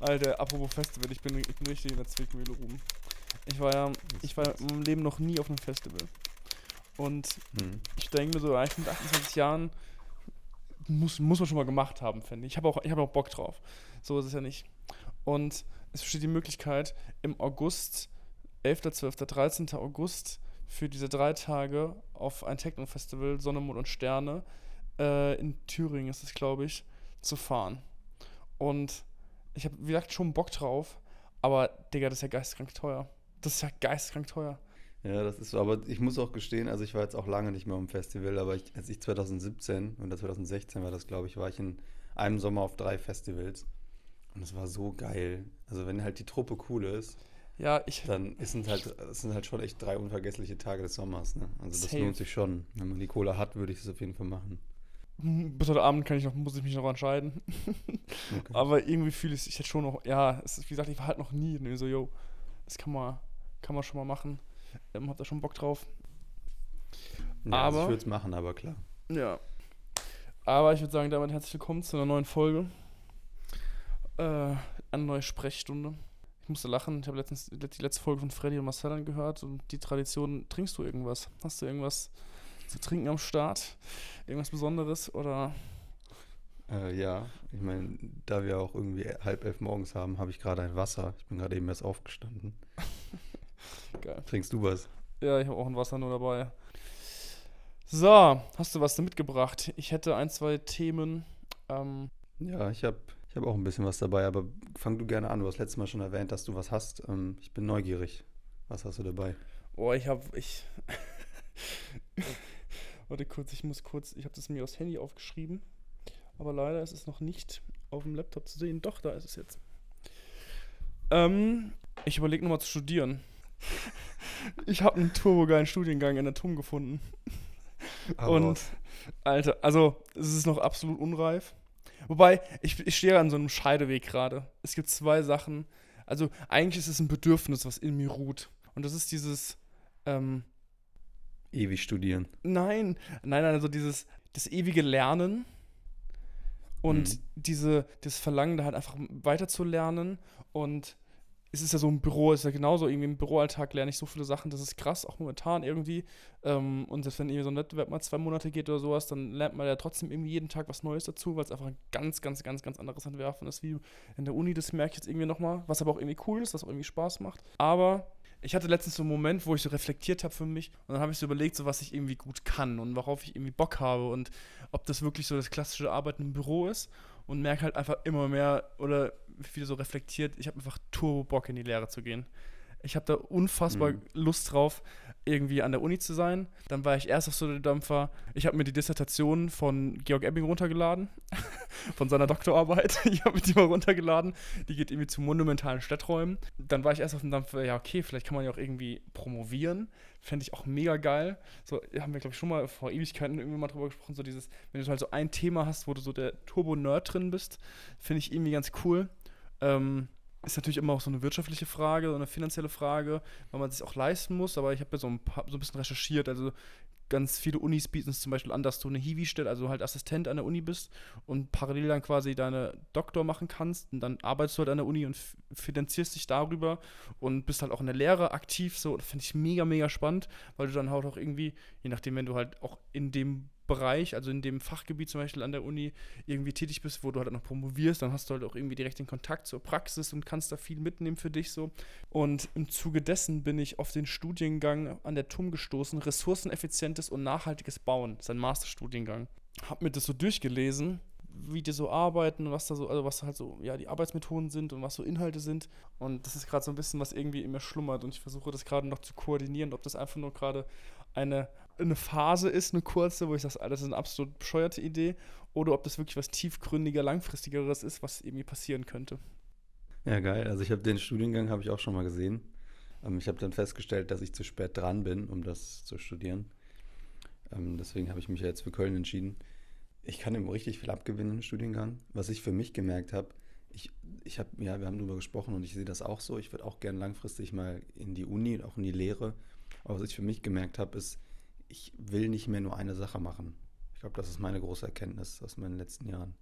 Alter, apropos Festival, ich bin, ich bin richtig in der Zwickmühle rum. Ich war ja, ich war in meinem Leben noch nie auf einem Festival. Und Hm. ich denke mir so, ja, ich bin mit 28 Jahren, muss, muss man schon mal gemacht haben, finde ich. Ich habe auch, ich hab auch Bock drauf. So ist es ja nicht. Und es besteht die Möglichkeit, im August, 11., 12., 13. August, für diese drei Tage auf ein Techno-Festival, Sonne, Mond und Sterne, äh, in Thüringen ist es, glaube ich, zu fahren. Und ich habe, wie gesagt, schon Bock drauf, aber, Digga, das ist ja geisteskrank teuer. Das ist ja geisteskrank teuer. Ja, das ist so. Aber ich muss auch gestehen, also ich war jetzt auch lange nicht mehr am Festival, aber ich, als ich 2017 oder 2016 war das, glaube ich, war ich in einem Sommer auf drei Festivals. Und es war so geil. Also wenn halt die Truppe cool ist, Ja, ich, dann es halt, es sind halt schon echt drei unvergessliche Tage des Sommers. Ne? Also das Safe. lohnt sich schon. Wenn man die Kohle hat, würde ich das auf jeden Fall machen. Bis heute Abend kann ich noch, muss ich mich noch entscheiden. Okay. Aber irgendwie fühle ich es ich hätte schon noch, ja, es ist, wie gesagt, ich war halt noch nie. Ne, so, yo, das kann man, kann man schon mal machen. Ähm, hab da schon Bock drauf. Ja, also ich aber- würde es machen, aber klar. Ja. Aber ich würde sagen, damit herzlich willkommen zu einer neuen Folge. Äh, eine neue Sprechstunde. Ich musste lachen. Ich habe letztens die letzte Folge von Freddy und Marcel angehört und die Tradition, trinkst du irgendwas? Hast du irgendwas zu trinken am Start? Irgendwas Besonderes oder Äh, ja, ich meine, da wir auch irgendwie halb elf morgens haben, habe ich gerade ein Wasser. Ich bin gerade eben erst aufgestanden. geil? Trinkst du was? Ja, ich habe auch ein Wasser nur dabei. So, hast du was da mitgebracht? Ich hätte ein, zwei Themen. Ähm, Ja, ich habe ich hab auch ein bisschen was dabei, aber fang du gerne an. Du hast letztes Mal schon erwähnt, dass du was hast. Ähm, ich bin neugierig. Was hast du dabei? oh, ich habe ich. Warte kurz, ich muss kurz. Ich habe das mir aufs Handy aufgeschrieben. Aber leider ist es noch nicht auf dem Laptop zu sehen. Doch, da ist es jetzt. Ähm, ich überlege nochmal zu studieren. Ich habe einen turbogeilen Studiengang in der TUM gefunden. Und, Alter, also, es ist noch absolut unreif. Wobei, ich, ich stehe an so einem Scheideweg gerade. Es gibt zwei Sachen. Also, eigentlich ist es ein Bedürfnis, was in mir ruht. Und das ist dieses, ähm, ewig studieren. nein, nein, nein, also dieses, das ewige Lernen und Mhm. diese, das Verlangen, da halt einfach weiterzulernen. Und es ist ja so ein Büro, es ist ja genauso, irgendwie im Büroalltag lerne ich so viele Sachen, das ist krass, auch momentan irgendwie. Ähm, und selbst wenn irgendwie so ein Wettbewerb mal zwei Monate geht oder sowas, dann lernt man ja trotzdem irgendwie jeden Tag was Neues dazu, weil es einfach ein ganz, ganz, ganz, ganz anderes Entwerfen ist wie in der Uni. Das merke ich jetzt irgendwie nochmal, was aber auch irgendwie cool ist, was auch irgendwie Spaß macht. Aber ich hatte letztens so einen Moment, wo ich so reflektiert habe für mich und dann habe ich so überlegt, so was ich irgendwie gut kann und worauf ich irgendwie Bock habe und ob das wirklich so das klassische Arbeiten im Büro ist und merke halt einfach immer mehr oder wieder so reflektiert, ich habe einfach turbo Bock in die Lehre zu gehen. Ich habe da unfassbar Mhm. Lust drauf, irgendwie an der Uni zu sein. Dann war ich erst auf so einem Dampfer. Ich habe mir die Dissertation von Georg Ebbing runtergeladen, von seiner Doktorarbeit. Ich habe mir die mal runtergeladen. Die geht irgendwie zu monumentalen Stadträumen. Dann war ich erst auf dem Dampfer, ja, okay, vielleicht kann man ja auch irgendwie promovieren. Fände ich auch mega geil. So haben wir, glaube ich, schon mal vor Ewigkeiten irgendwie mal drüber gesprochen. So dieses, wenn du halt so ein Thema hast, wo du so der Turbo-Nerd drin bist, finde ich irgendwie ganz cool. Ähm, ist natürlich immer auch so eine wirtschaftliche Frage, so eine finanzielle Frage, weil man sich auch leisten muss. Aber ich habe ja so ein, paar, so ein bisschen recherchiert. Also ganz viele Unis bieten es zum Beispiel an, dass du eine Hiwi-Stelle, also halt Assistent an der Uni bist und parallel dann quasi deine Doktor machen kannst. Und dann arbeitest du halt an der Uni und finanzierst dich darüber und bist halt auch in der Lehre aktiv. So, finde ich mega, mega spannend, weil du dann halt auch irgendwie, je nachdem, wenn du halt auch in dem Bereich, also in dem Fachgebiet zum Beispiel an der Uni irgendwie tätig bist, wo du halt noch promovierst, dann hast du halt auch irgendwie direkt den Kontakt zur Praxis und kannst da viel mitnehmen für dich so. Und im Zuge dessen bin ich auf den Studiengang an der TUM gestoßen, ressourceneffizientes und nachhaltiges Bauen. Das ist ein Masterstudiengang. Hab mir das so durchgelesen, wie die so arbeiten was da so, also was halt so, ja, die Arbeitsmethoden sind und was so Inhalte sind. Und das ist gerade so ein bisschen, was irgendwie in mir schlummert und ich versuche das gerade noch zu koordinieren, ob das einfach nur gerade eine, eine Phase ist, eine kurze, wo ich sage, das ist eine absolut bescheuerte Idee, oder ob das wirklich was tiefgründiger, langfristigeres ist, was irgendwie passieren könnte. Ja, geil. Also ich habe den Studiengang habe ich auch schon mal gesehen. Ähm, ich habe dann festgestellt, dass ich zu spät dran bin, um das zu studieren. Ähm, deswegen habe ich mich ja jetzt für Köln entschieden. Ich kann ihm richtig viel abgewinnen im Studiengang. Was ich für mich gemerkt habe, ich, ich habe, ja, wir haben darüber gesprochen und ich sehe das auch so. Ich würde auch gerne langfristig mal in die Uni, auch in die Lehre. Aber was ich für mich gemerkt habe, ist, ich will nicht mehr nur eine Sache machen. Ich glaube, das ist meine große Erkenntnis aus meinen letzten Jahren.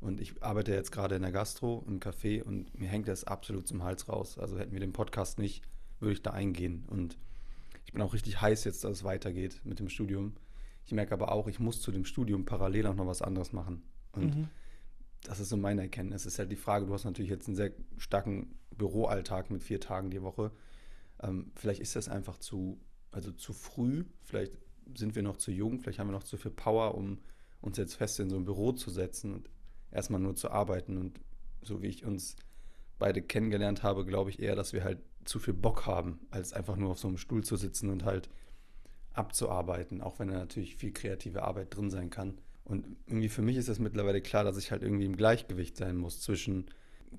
Und ich arbeite jetzt gerade in der Gastro, im Café und mir hängt das absolut zum Hals raus. Also hätten wir den Podcast nicht, würde ich da eingehen. Und ich bin auch richtig heiß jetzt, dass es weitergeht mit dem Studium. Ich merke aber auch, ich muss zu dem Studium parallel auch noch was anderes machen. Und mhm. das ist so meine Erkenntnis. Es ist halt die Frage, du hast natürlich jetzt einen sehr starken Büroalltag mit vier Tagen die Woche. Ähm, vielleicht ist das einfach zu, also zu früh. Vielleicht sind wir noch zu jung. Vielleicht haben wir noch zu viel Power, um uns jetzt fest in so ein Büro zu setzen und erstmal nur zu arbeiten. Und so wie ich uns beide kennengelernt habe, glaube ich eher, dass wir halt zu viel Bock haben, als einfach nur auf so einem Stuhl zu sitzen und halt abzuarbeiten, auch wenn da natürlich viel kreative Arbeit drin sein kann. Und irgendwie für mich ist das mittlerweile klar, dass ich halt irgendwie im Gleichgewicht sein muss zwischen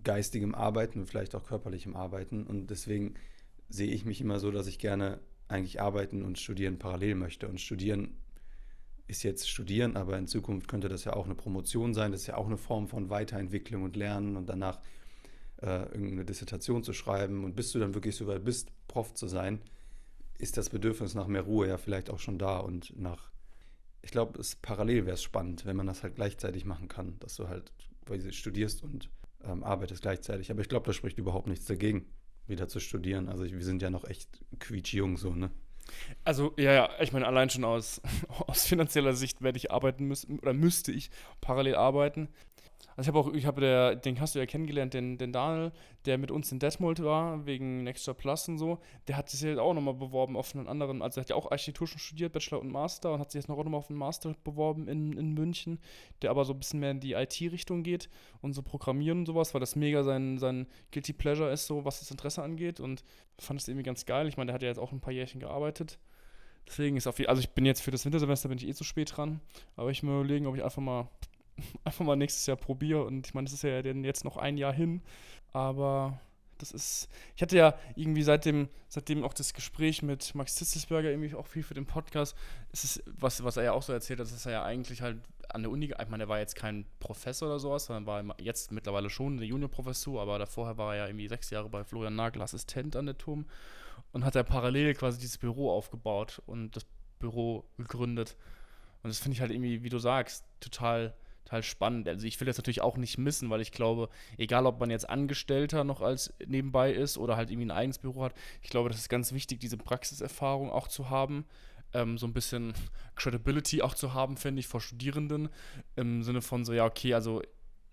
geistigem Arbeiten und vielleicht auch körperlichem Arbeiten. Und deswegen sehe ich mich immer so, dass ich gerne eigentlich arbeiten und studieren parallel möchte. Und studieren ist jetzt studieren, aber in Zukunft könnte das ja auch eine Promotion sein. Das ist ja auch eine Form von Weiterentwicklung und Lernen und danach äh, irgendeine Dissertation zu schreiben. Und bis du dann wirklich so weit bist, Prof zu sein, ist das Bedürfnis nach mehr Ruhe ja vielleicht auch schon da und nach, ich glaube, es parallel wäre es spannend, wenn man das halt gleichzeitig machen kann, dass du halt studierst und ähm, arbeitest gleichzeitig. Aber ich glaube, da spricht überhaupt nichts dagegen, wieder zu studieren. Also ich, wir sind ja noch echt quietschjung so, ne? Also, ja, ja, ich meine, allein schon aus, aus finanzieller Sicht werde ich arbeiten müssen oder müsste ich parallel arbeiten. Also ich habe auch, ich habe der, den hast du ja kennengelernt, den, den Daniel, der mit uns in Detmold war, wegen Nextra Plus und so. Der hat sich jetzt auch nochmal beworben auf einen anderen, also er hat ja auch Architektur schon studiert, Bachelor und Master und hat sich jetzt noch nochmal auf einen Master beworben in, in München, der aber so ein bisschen mehr in die IT-Richtung geht und so Programmieren und sowas, weil das mega sein, sein Guilty Pleasure ist, so was das Interesse angeht und fand es irgendwie ganz geil. Ich meine, der hat ja jetzt auch ein paar Jährchen gearbeitet. Deswegen ist auf jeden also ich bin jetzt für das Wintersemester bin ich eh zu spät dran, aber ich mir überlegen, ob ich einfach mal einfach mal nächstes Jahr probiere. Und ich meine, das ist ja jetzt noch ein Jahr hin. Aber das ist. Ich hatte ja irgendwie seitdem, seitdem auch das Gespräch mit Max Zitzelsberger irgendwie auch viel für den Podcast. Es ist, was, was er ja auch so erzählt hat, dass er ja eigentlich halt an der Uni, ich meine, er war jetzt kein Professor oder sowas, sondern war jetzt mittlerweile schon eine Juniorprofessur, aber davor war er ja irgendwie sechs Jahre bei Florian Nagel Assistent an der TUM und hat er parallel quasi dieses Büro aufgebaut und das Büro gegründet. Und das finde ich halt irgendwie, wie du sagst, total total spannend. Also ich will das natürlich auch nicht missen, weil ich glaube, egal ob man jetzt Angestellter noch als nebenbei ist oder halt irgendwie ein eigenes Büro hat, ich glaube, das ist ganz wichtig, diese Praxiserfahrung auch zu haben. Ähm, so ein bisschen Credibility auch zu haben, finde ich, vor Studierenden. Im Sinne von so, ja, okay, also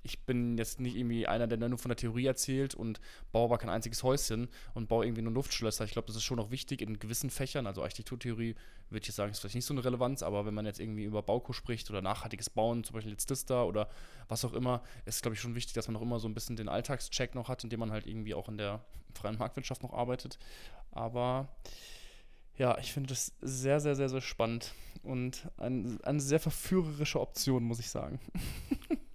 ich bin jetzt nicht irgendwie einer, der nur von der Theorie erzählt und baue aber kein einziges Häuschen und baue irgendwie nur Luftschlösser. Ich glaube, das ist schon auch wichtig in gewissen Fächern. Also Architekturtheorie würde ich jetzt sagen, ist vielleicht nicht so eine Relevanz, aber wenn man jetzt irgendwie über Bauko spricht oder nachhaltiges Bauen, zum Beispiel jetzt das da oder was auch immer, ist, glaube ich, schon wichtig, dass man auch immer so ein bisschen den Alltagscheck noch hat, indem man halt irgendwie auch in der freien Marktwirtschaft noch arbeitet. Aber ja, ich finde das sehr, sehr, sehr, sehr spannend und ein, eine sehr verführerische Option, muss ich sagen.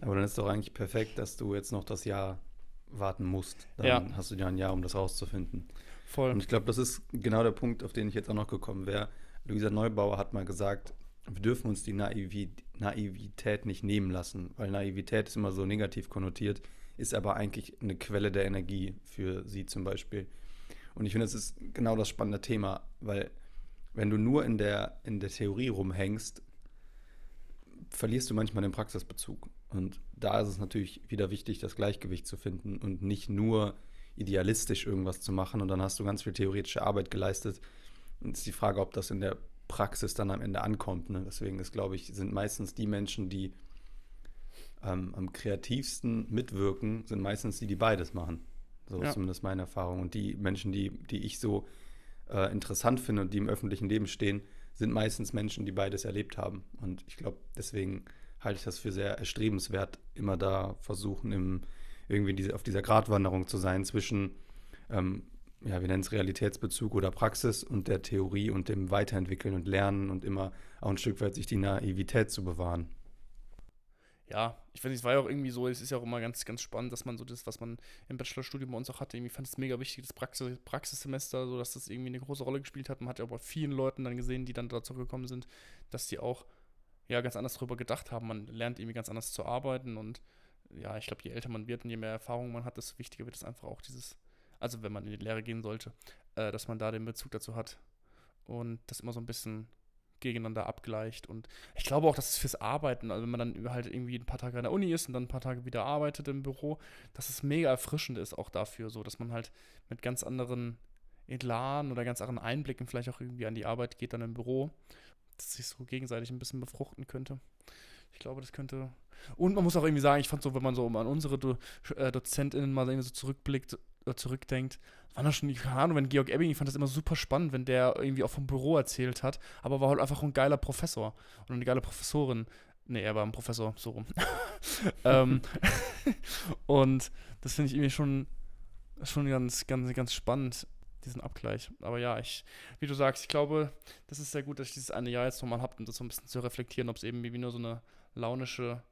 Aber dann ist doch eigentlich perfekt, dass du jetzt noch das Jahr warten musst. Dann ja. hast du ja ein Jahr, um das rauszufinden. Voll. Und ich glaube, das ist genau der Punkt, auf den ich jetzt auch noch gekommen wäre. Luisa Neubauer hat mal gesagt, wir dürfen uns die Naivität nicht nehmen lassen, weil Naivität ist immer so negativ konnotiert, ist aber eigentlich eine Quelle der Energie für sie zum Beispiel. Und ich finde, das ist genau das spannende Thema, weil wenn du nur in der, in der Theorie rumhängst, verlierst du manchmal den Praxisbezug. Und da ist es natürlich wieder wichtig, das Gleichgewicht zu finden und nicht nur idealistisch irgendwas zu machen und dann hast du ganz viel theoretische Arbeit geleistet. Und es ist die Frage, ob das in der Praxis dann am Ende ankommt. Ne? Deswegen ist, glaube ich, sind meistens die Menschen, die ähm, am kreativsten mitwirken, sind meistens die, die beides machen. So ja. ist zumindest meine Erfahrung. Und die Menschen, die, die ich so äh, interessant finde und die im öffentlichen Leben stehen, sind meistens Menschen, die beides erlebt haben. Und ich glaube, deswegen halte ich das für sehr erstrebenswert, immer da versuchen, im, irgendwie diese, auf dieser Gratwanderung zu sein zwischen, ähm, ja, wir nennen es Realitätsbezug oder Praxis und der Theorie und dem Weiterentwickeln und Lernen und immer auch ein Stück weit sich die Naivität zu bewahren ja, ich weiß nicht, es war ja auch irgendwie so, es ist ja auch immer ganz, ganz spannend, dass man so das, was man im Bachelorstudium bei uns auch hatte, irgendwie fand es mega wichtig, das Praxis, Praxissemester, so dass das irgendwie eine große Rolle gespielt hat. Man hat ja auch bei vielen Leuten dann gesehen, die dann dazu gekommen sind, dass die auch ja ganz anders darüber gedacht haben. Man lernt irgendwie ganz anders zu arbeiten und ja, ich glaube, je älter man wird und je mehr Erfahrung man hat, desto wichtiger wird es einfach auch dieses, also wenn man in die Lehre gehen sollte, äh, dass man da den Bezug dazu hat und das immer so ein bisschen gegeneinander abgleicht. Und ich glaube auch, dass es fürs Arbeiten, also wenn man dann halt irgendwie ein paar Tage an der Uni ist und dann ein paar Tage wieder arbeitet im Büro, dass es mega erfrischend ist auch dafür, so dass man halt mit ganz anderen Elan oder ganz anderen Einblicken vielleicht auch irgendwie an die Arbeit geht dann im Büro, dass sich so gegenseitig ein bisschen befruchten könnte. Ich glaube, das könnte. Und man muss auch irgendwie sagen, ich fand so, wenn man so an unsere Do äh, DozentInnen mal irgendwie so zurückblickt zurückdenkt, war das schon, keine Ahnung, wenn Georg Ebbing, ich fand das immer super spannend, wenn der irgendwie auch vom Büro erzählt hat, aber war halt einfach ein geiler Professor und eine geile Professorin. Nee, er war ein Professor, so rum. ähm, und das finde ich irgendwie schon, schon ganz, ganz, ganz spannend, diesen Abgleich. Aber ja, ich, wie du sagst, ich glaube, das ist sehr gut, dass ich dieses eine Jahr jetzt nochmal habe, um das so ein bisschen zu reflektieren, ob es eben wie nur so eine launische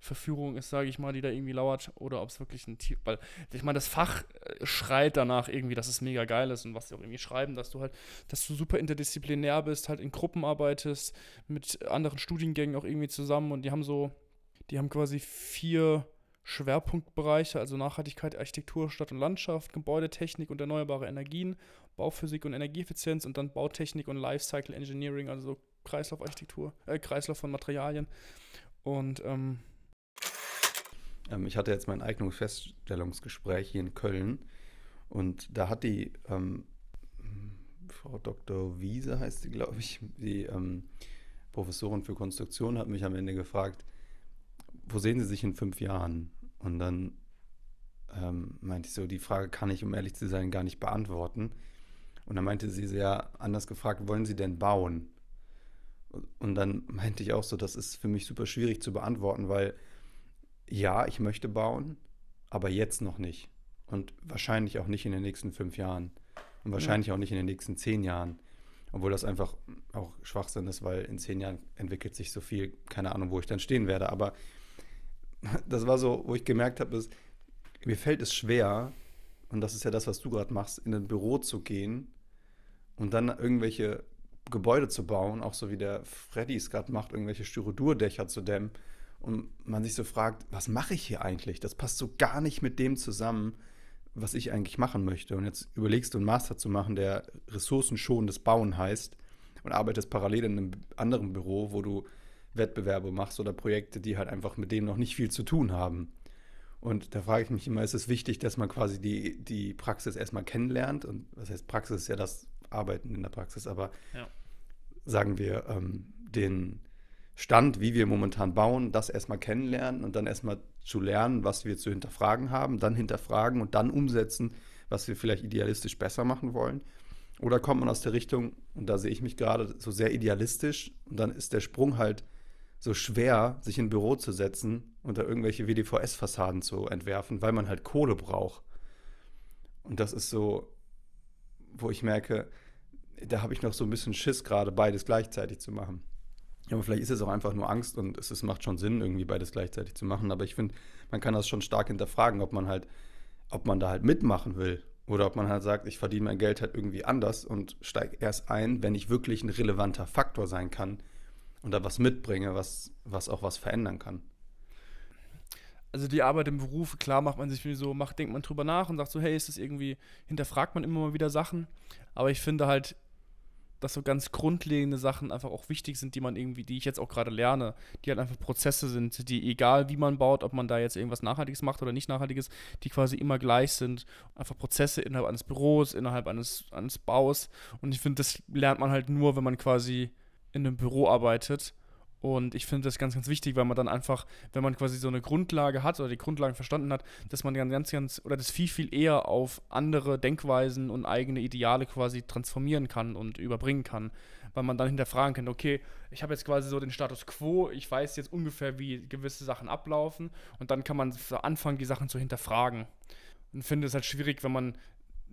Verführung ist, sage ich mal, die da irgendwie lauert, oder ob es wirklich ein Tier, weil ich meine, das Fach äh, schreit danach irgendwie, dass es mega geil ist und was sie auch irgendwie schreiben, dass du halt, dass du super interdisziplinär bist, halt in Gruppen arbeitest, mit anderen Studiengängen auch irgendwie zusammen und die haben so, die haben quasi vier Schwerpunktbereiche, also Nachhaltigkeit, Architektur, Stadt und Landschaft, Gebäudetechnik und erneuerbare Energien, Bauphysik und Energieeffizienz und dann Bautechnik und Lifecycle Engineering, also so Kreislaufarchitektur, äh, Kreislauf von Materialien. Und ähm, ähm, ich hatte jetzt mein Eignungsfeststellungsgespräch hier in Köln und da hat die ähm, Frau Dr. Wiese, heißt sie, glaube ich, die ähm, Professorin für Konstruktion, hat mich am Ende gefragt, wo sehen Sie sich in fünf Jahren? Und dann ähm, meinte ich so, die Frage kann ich, um ehrlich zu sein, gar nicht beantworten. Und dann meinte sie sehr anders gefragt, wollen Sie denn bauen? Und dann meinte ich auch so, das ist für mich super schwierig zu beantworten, weil ja, ich möchte bauen, aber jetzt noch nicht. Und wahrscheinlich auch nicht in den nächsten fünf Jahren. Und wahrscheinlich ja. auch nicht in den nächsten zehn Jahren. Obwohl das einfach auch Schwachsinn ist, weil in zehn Jahren entwickelt sich so viel, keine Ahnung, wo ich dann stehen werde. Aber das war so, wo ich gemerkt habe, ist, mir fällt es schwer, und das ist ja das, was du gerade machst, in ein Büro zu gehen und dann irgendwelche Gebäude zu bauen, auch so wie der Freddy es gerade macht, irgendwelche Styrodurdächer zu dämmen und man sich so fragt, was mache ich hier eigentlich? Das passt so gar nicht mit dem zusammen, was ich eigentlich machen möchte. Und jetzt überlegst du einen Master zu machen, der ressourcenschonendes Bauen heißt und arbeitest parallel in einem anderen Büro, wo du Wettbewerbe machst oder Projekte, die halt einfach mit dem noch nicht viel zu tun haben. Und da frage ich mich immer, ist es wichtig, dass man quasi die, die Praxis erstmal kennenlernt? Und was heißt Praxis ist ja das Arbeiten in der Praxis, aber ja. sagen wir, ähm, den Stand, wie wir momentan bauen, das erstmal kennenlernen und dann erstmal zu lernen, was wir zu hinterfragen haben, dann hinterfragen und dann umsetzen, was wir vielleicht idealistisch besser machen wollen. Oder kommt man aus der Richtung, und da sehe ich mich gerade so sehr idealistisch, und dann ist der Sprung halt so schwer, sich in ein Büro zu setzen und da irgendwelche WDVS-Fassaden zu entwerfen, weil man halt Kohle braucht. Und das ist so, wo ich merke, da habe ich noch so ein bisschen Schiss, gerade beides gleichzeitig zu machen. Ja, aber vielleicht ist es auch einfach nur Angst und es, es macht schon Sinn, irgendwie beides gleichzeitig zu machen. Aber ich finde, man kann das schon stark hinterfragen, ob man halt, ob man da halt mitmachen will. Oder ob man halt sagt, ich verdiene mein Geld halt irgendwie anders und steige erst ein, wenn ich wirklich ein relevanter Faktor sein kann und da was mitbringe, was, was auch was verändern kann. Also die Arbeit im Beruf, klar macht man sich so, macht, denkt man drüber nach und sagt so, hey, ist das irgendwie, hinterfragt man immer mal wieder Sachen. Aber ich finde halt, dass so ganz grundlegende Sachen einfach auch wichtig sind, die man irgendwie, die ich jetzt auch gerade lerne, die halt einfach Prozesse sind, die egal wie man baut, ob man da jetzt irgendwas Nachhaltiges macht oder nicht Nachhaltiges, die quasi immer gleich sind. Einfach Prozesse innerhalb eines Büros, innerhalb eines, eines Baus. Und ich finde, das lernt man halt nur, wenn man quasi in einem Büro arbeitet. Und ich finde das ganz, ganz wichtig, weil man dann einfach, wenn man quasi so eine Grundlage hat oder die Grundlagen verstanden hat, dass man dann ganz, ganz, oder das viel, viel eher auf andere Denkweisen und eigene Ideale quasi transformieren kann und überbringen kann. Weil man dann hinterfragen kann, okay, ich habe jetzt quasi so den Status quo, ich weiß jetzt ungefähr, wie gewisse Sachen ablaufen und dann kann man anfangen, die Sachen zu hinterfragen. Und finde es halt schwierig, wenn man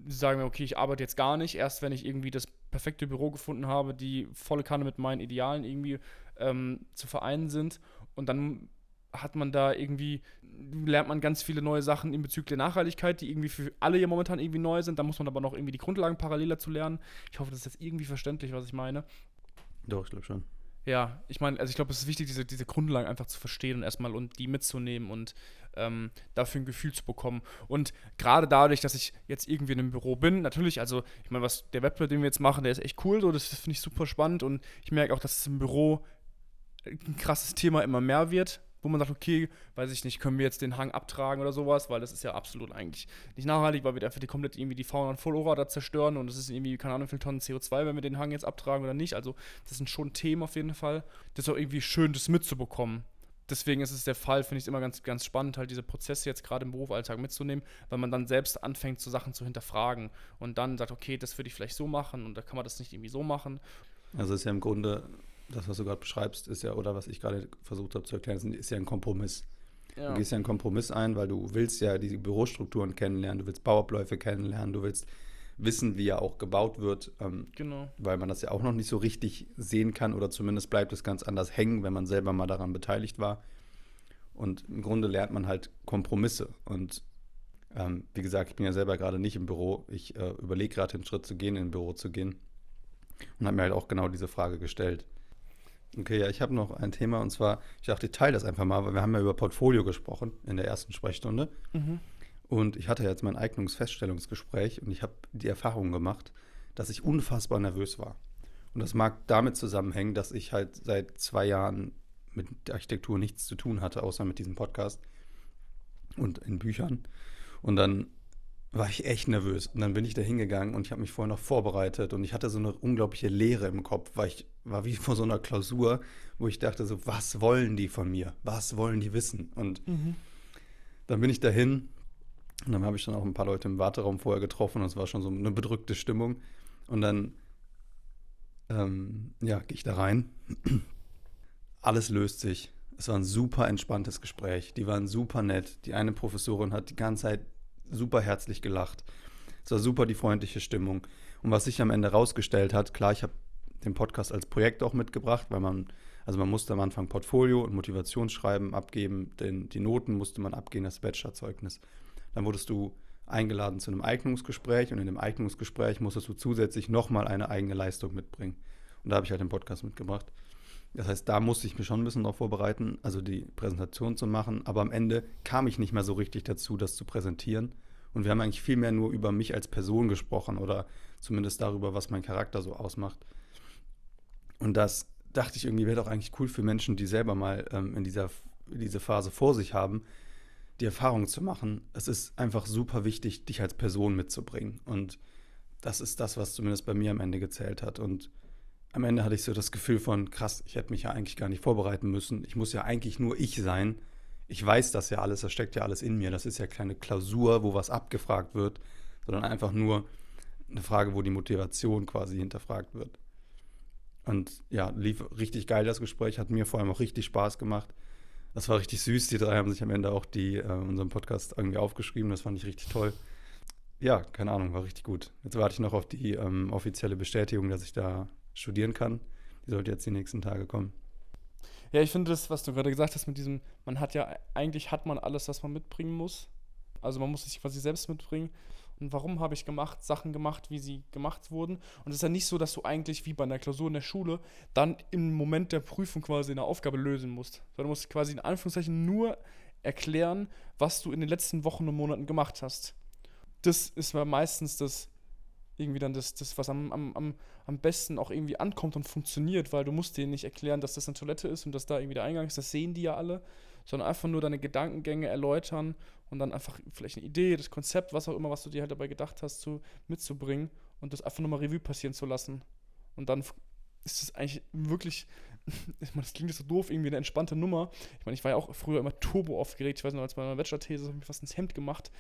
sagen, okay, ich arbeite jetzt gar nicht, erst wenn ich irgendwie das perfekte Büro gefunden habe, die volle Kanne mit meinen Idealen irgendwie ähm, zu vereinen sind. Und dann hat man da irgendwie, lernt man ganz viele neue Sachen in Bezug der Nachhaltigkeit, die irgendwie für alle hier momentan irgendwie neu sind. Da muss man aber noch irgendwie die Grundlagen paralleler zu lernen. Ich hoffe, das ist jetzt irgendwie verständlich, was ich meine. Doch, ich glaube schon. Ja, ich meine, also ich glaube, es ist wichtig, diese, diese Grundlagen einfach zu verstehen und erstmal und die mitzunehmen und ähm, dafür ein Gefühl zu bekommen. Und gerade dadurch, dass ich jetzt irgendwie in einem Büro bin, natürlich, also ich meine, was der Wettbewerb, den wir jetzt machen, der ist echt cool, so, das finde ich super spannend und ich merke auch, dass es im Büro ein krasses Thema immer mehr wird, wo man sagt, okay, weiß ich nicht, können wir jetzt den Hang abtragen oder sowas, weil das ist ja absolut eigentlich nicht nachhaltig, weil wir einfach die komplett irgendwie die Fauna und Flora da zerstören und es ist irgendwie, keine Ahnung, wie viel Tonnen CO2, wenn wir den Hang jetzt abtragen oder nicht. Also, das ist schon Thema auf jeden Fall. Das ist auch irgendwie schön, das mitzubekommen. Deswegen ist es der Fall, finde ich es immer ganz, ganz spannend, halt diese Prozesse jetzt gerade im Berufsalltag mitzunehmen, weil man dann selbst anfängt, so Sachen zu hinterfragen und dann sagt, okay, das würde ich vielleicht so machen und da kann man das nicht irgendwie so machen. Also ist ja im Grunde das, was du gerade beschreibst, ist ja, oder was ich gerade versucht habe zu erklären, ist ja ein Kompromiss. Ja. Du gehst ja einen Kompromiss ein, weil du willst ja die Bürostrukturen kennenlernen, du willst Bauabläufe kennenlernen, du willst wissen, wie er auch gebaut wird. Ähm, genau. Weil man das ja auch noch nicht so richtig sehen kann oder zumindest bleibt es ganz anders hängen, wenn man selber mal daran beteiligt war. Und im Grunde lernt man halt Kompromisse. Und ähm, wie gesagt, ich bin ja selber gerade nicht im Büro. Ich äh, überlege gerade den Schritt zu gehen, in ein Büro zu gehen. Und habe mir halt auch genau diese Frage gestellt. Okay, ja, ich habe noch ein Thema und zwar, ich dachte, ich teile das einfach mal, weil wir haben ja über Portfolio gesprochen in der ersten Sprechstunde. Mhm. Und ich hatte jetzt mein Eignungsfeststellungsgespräch und ich habe die Erfahrung gemacht, dass ich unfassbar nervös war. Und das mag damit zusammenhängen, dass ich halt seit zwei Jahren mit Architektur nichts zu tun hatte, außer mit diesem Podcast und in Büchern. Und dann war ich echt nervös. Und dann bin ich da hingegangen und ich habe mich vorher noch vorbereitet und ich hatte so eine unglaubliche Leere im Kopf, weil ich war wie vor so einer Klausur, wo ich dachte so, was wollen die von mir? Was wollen die wissen? Und mhm. dann bin ich dahin und dann habe ich dann auch ein paar Leute im Warteraum vorher getroffen und es war schon so eine bedrückte Stimmung. Und dann, ähm, ja, gehe ich da rein. Alles löst sich. Es war ein super entspanntes Gespräch. Die waren super nett. Die eine Professorin hat die ganze Zeit super herzlich gelacht. Es war super die freundliche Stimmung. Und was sich am Ende rausgestellt hat, klar, ich habe den Podcast als Projekt auch mitgebracht, weil man, also man musste am Anfang Portfolio und Motivationsschreiben abgeben, denn die Noten musste man abgeben, das Bachelorzeugnis. Dann wurdest du eingeladen zu einem Eignungsgespräch und in dem Eignungsgespräch musstest du zusätzlich nochmal eine eigene Leistung mitbringen. Und da habe ich halt den Podcast mitgebracht. Das heißt, da musste ich mich schon ein bisschen darauf vorbereiten, also die Präsentation zu machen. Aber am Ende kam ich nicht mehr so richtig dazu, das zu präsentieren. Und wir haben eigentlich viel mehr nur über mich als Person gesprochen oder zumindest darüber, was mein Charakter so ausmacht. Und das dachte ich irgendwie, wäre doch eigentlich cool für Menschen, die selber mal ähm, in dieser diese Phase vor sich haben, die Erfahrung zu machen. Es ist einfach super wichtig, dich als Person mitzubringen. Und das ist das, was zumindest bei mir am Ende gezählt hat. Und am Ende hatte ich so das Gefühl von, krass, ich hätte mich ja eigentlich gar nicht vorbereiten müssen. Ich muss ja eigentlich nur ich sein. Ich weiß das ja alles, das steckt ja alles in mir. Das ist ja keine Klausur, wo was abgefragt wird, sondern einfach nur eine Frage, wo die Motivation quasi hinterfragt wird. Und ja, lief richtig geil das Gespräch, hat mir vor allem auch richtig Spaß gemacht. Das war richtig süß. Die drei haben sich am Ende auch die, äh, unseren Podcast irgendwie aufgeschrieben. Das fand ich richtig toll. Ja, keine Ahnung, war richtig gut. Jetzt warte ich noch auf die ähm, offizielle Bestätigung, dass ich da studieren kann. Die sollte jetzt die nächsten Tage kommen. Ja, ich finde das, was du gerade gesagt hast mit diesem, man hat ja, eigentlich hat man alles, was man mitbringen muss. Also man muss sich quasi selbst mitbringen. Und warum habe ich gemacht, Sachen gemacht, wie sie gemacht wurden? Und es ist ja nicht so, dass du eigentlich wie bei einer Klausur in der Schule dann im Moment der Prüfung quasi eine Aufgabe lösen musst. Sondern du musst quasi in Anführungszeichen nur erklären, was du in den letzten Wochen und Monaten gemacht hast. Das ist meistens das irgendwie dann das, das was am, am, am besten auch irgendwie ankommt und funktioniert, weil du musst denen nicht erklären, dass das eine Toilette ist und dass da irgendwie der Eingang ist, das sehen die ja alle, sondern einfach nur deine Gedankengänge erläutern und dann einfach vielleicht eine Idee, das Konzept, was auch immer, was du dir halt dabei gedacht hast, zu, mitzubringen und das einfach nochmal Revue passieren zu lassen. Und dann ist es eigentlich wirklich, ich meine, das klingt jetzt so doof, irgendwie eine entspannte Nummer. Ich meine, ich war ja auch früher immer turbo aufgeregt. Ich weiß noch, als bei meiner Bachelor-These habe ich fast ins Hemd gemacht,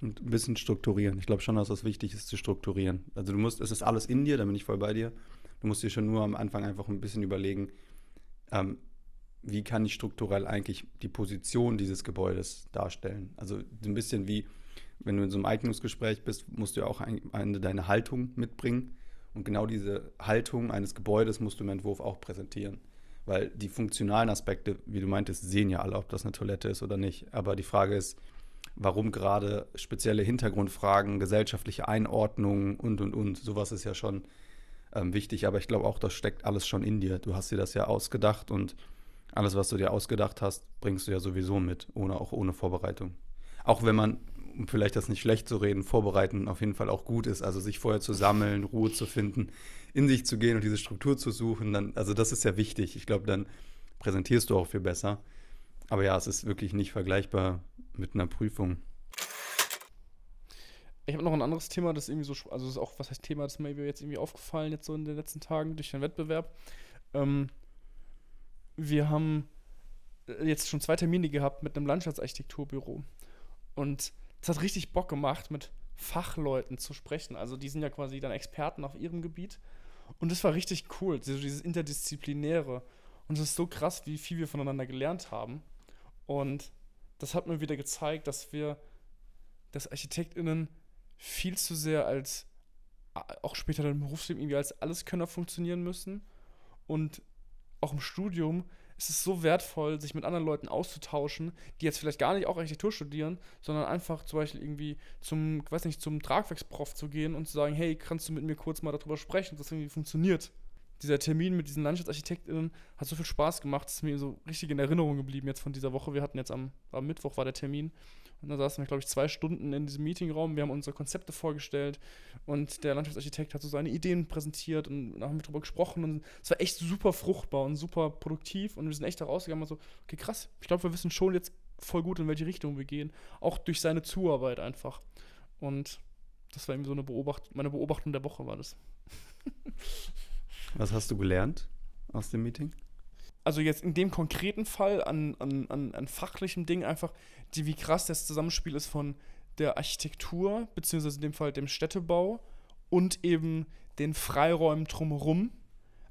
und ein bisschen strukturieren. Ich glaube schon, dass das wichtig ist, zu strukturieren. Also du musst, es ist alles in dir, da bin ich voll bei dir. Du musst dir schon nur am Anfang einfach ein bisschen überlegen, ähm, wie kann ich strukturell eigentlich die Position dieses Gebäudes darstellen. Also ein bisschen wie, wenn du in so einem Eignungsgespräch bist, musst du ja auch am Ende deine Haltung mitbringen. Und genau diese Haltung eines Gebäudes musst du im Entwurf auch präsentieren. Weil die funktionalen Aspekte, wie du meintest, sehen ja alle, ob das eine Toilette ist oder nicht. Aber die Frage ist, warum gerade spezielle Hintergrundfragen, gesellschaftliche Einordnungen und, und, und. Sowas ist ja schon ähm, wichtig, aber ich glaube auch, das steckt alles schon in dir. Du hast dir das ja ausgedacht und Alles, was du dir ausgedacht hast, bringst du ja sowieso mit, ohne, auch ohne Vorbereitung. Auch wenn man, um vielleicht das nicht schlecht zu reden, vorbereiten auf jeden Fall auch gut ist. Also sich vorher zu sammeln, Ruhe zu finden, in sich zu gehen und diese Struktur zu suchen, dann, also das ist ja wichtig. Ich glaube, dann präsentierst du auch viel besser. Aber ja, es ist wirklich nicht vergleichbar mit einer Prüfung. Ich habe noch ein anderes Thema, das irgendwie so, also das ist auch, was heißt Thema, das ist mir jetzt irgendwie aufgefallen, jetzt so in den letzten Tagen durch den Wettbewerb. Ähm, wir haben äh, jetzt schon zwei Termine gehabt mit einem Landschaftsarchitekturbüro. Und es hat richtig Bock gemacht, mit Fachleuten zu sprechen. Also die sind ja quasi dann Experten auf ihrem Gebiet. Und das war richtig cool, dieses Interdisziplinäre. Und es ist so krass, wie viel wir voneinander gelernt haben. Und das hat mir wieder gezeigt, dass wir, dass ArchitektInnen viel zu sehr als, auch später im Berufsleben irgendwie als Alleskönner funktionieren müssen. Und auch im Studium ist es so wertvoll, sich mit anderen Leuten auszutauschen, die jetzt vielleicht gar nicht auch Architektur studieren, sondern einfach zum Beispiel irgendwie zum, weiß nicht, zum Tragwerksprof zu gehen und zu sagen, hey, kannst du mit mir kurz mal darüber sprechen, dass das irgendwie funktioniert dieser Termin mit diesen LandschaftsarchitektInnen hat so viel Spaß gemacht, dass mir so richtig in Erinnerung geblieben jetzt von dieser Woche. Wir hatten jetzt am, am Mittwoch war der Termin und da saßen wir, glaube ich, zwei Stunden in diesem Meetingraum. Wir haben unsere Konzepte vorgestellt und der Landschaftsarchitekt hat so seine Ideen präsentiert und dann haben wir darüber gesprochen und es war echt super fruchtbar und super produktiv und wir sind echt da rausgegangen und so, okay, krass, ich glaube, wir wissen schon jetzt voll gut, in welche Richtung wir gehen. Auch durch seine Zuarbeit einfach. Und das war irgendwie so eine Beobachtung, meine Beobachtung der Woche war das. Was hast du gelernt aus dem Meeting? Also jetzt in dem konkreten Fall an, an, an, an fachlichem Ding einfach, die, wie krass das Zusammenspiel ist von der Architektur, beziehungsweise in dem Fall dem Städtebau und eben den Freiräumen drumherum.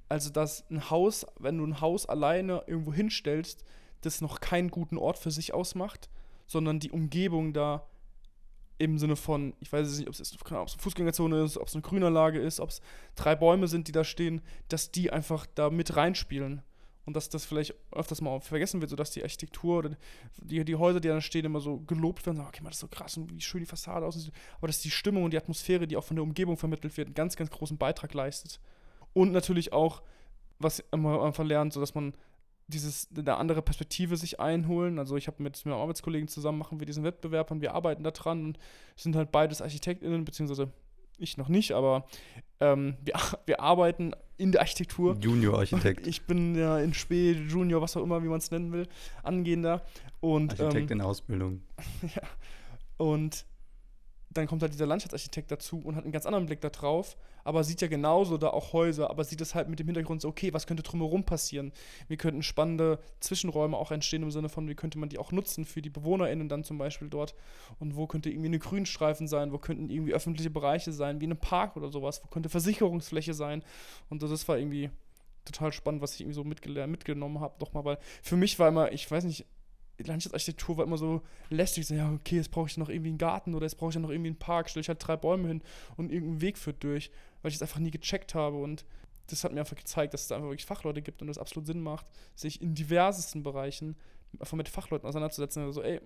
Also, dass ein Haus, wenn du ein Haus alleine irgendwo hinstellst, das noch keinen guten Ort für sich ausmacht, sondern die Umgebung da im Sinne von, ich weiß nicht, ob es eine Fußgängerzone ist, ob es eine Grünanlage ist, ob es drei Bäume sind, die da stehen, dass die einfach da mit reinspielen. Und dass das vielleicht öfters mal vergessen wird, sodass die Architektur oder die, die Häuser, die da stehen, immer so gelobt werden. Okay, man, das ist so krass und wie schön die Fassade aussieht. Aber dass die Stimmung und die Atmosphäre, die auch von der Umgebung vermittelt wird, einen ganz, ganz großen Beitrag leistet. Und natürlich auch, was man einfach lernt, so dass man dieses, eine andere Perspektive sich einholen. Also ich habe mit, mit Arbeitskollegen zusammen machen wir diesen Wettbewerb und wir arbeiten da dran und sind halt beides ArchitektInnen, beziehungsweise ich noch nicht, aber ähm, wir, wir arbeiten in der Architektur. Junior-Architekt. Ich bin ja in Spee, Junior, was auch immer, wie man es nennen will, angehender. Und, Architekt ähm, in Ausbildung. ja. Und dann kommt halt dieser Landschaftsarchitekt dazu und hat einen ganz anderen Blick darauf, aber sieht ja genauso da auch Häuser, aber sieht es halt mit dem Hintergrund so, okay, was könnte drumherum passieren? Wie könnten spannende Zwischenräume auch entstehen im Sinne von, wie könnte man die auch nutzen für die BewohnerInnen dann zum Beispiel dort? Und wo könnte irgendwie eine Grünstreifen sein? Wo könnten irgendwie öffentliche Bereiche sein, wie ein Park oder sowas? Wo könnte Versicherungsfläche sein? Und das war irgendwie total spannend, was ich irgendwie so mitgenommen habe, nochmal, weil für mich war immer, ich weiß nicht, Landschaftsarchitektur war immer so lästig. So, ja, okay, jetzt brauche ich noch irgendwie einen Garten oder jetzt brauche ich noch irgendwie einen Park, stelle ich halt drei Bäume hin und irgendein Weg führt durch, weil ich es einfach nie gecheckt habe. Und das hat mir einfach gezeigt, dass es da einfach wirklich Fachleute gibt und das absolut Sinn macht, sich in diversesten Bereichen einfach mit Fachleuten auseinanderzusetzen. Also, ey,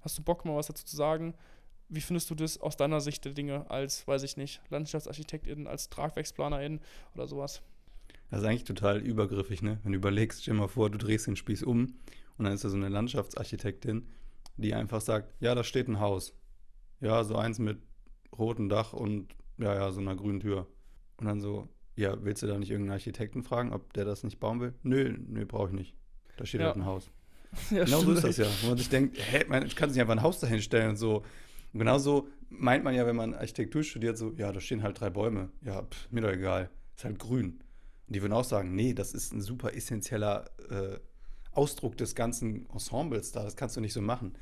hast du Bock, mal was dazu zu sagen? Wie findest du das aus deiner Sicht der Dinge als, weiß ich nicht, Landschaftsarchitektin, als Tragwerksplanerin oder sowas? Das ist eigentlich total übergriffig, ne? Wenn du überlegst, stell dir mal vor, du drehst den Spieß um und dann ist da so eine Landschaftsarchitektin, die einfach sagt, ja, da steht ein Haus. Ja, so eins mit rotem Dach und ja, ja, so einer grünen Tür. Und dann so, ja, willst du da nicht irgendeinen Architekten fragen, ob der das nicht bauen will? Nö, nö, brauche ich nicht. Da steht ja. halt ein Haus. Ja, genau so ist das ja. Wo man sich denkt, hä, man kann sich einfach ein Haus dahin stellen und so. Und genauso meint man ja, wenn man Architektur studiert, so, ja, da stehen halt drei Bäume. Ja, pff, mir doch egal. Ist halt grün. Und die würden auch sagen, nee, das ist ein super essentieller äh, Ausdruck des ganzen Ensembles da. Das kannst du nicht so machen.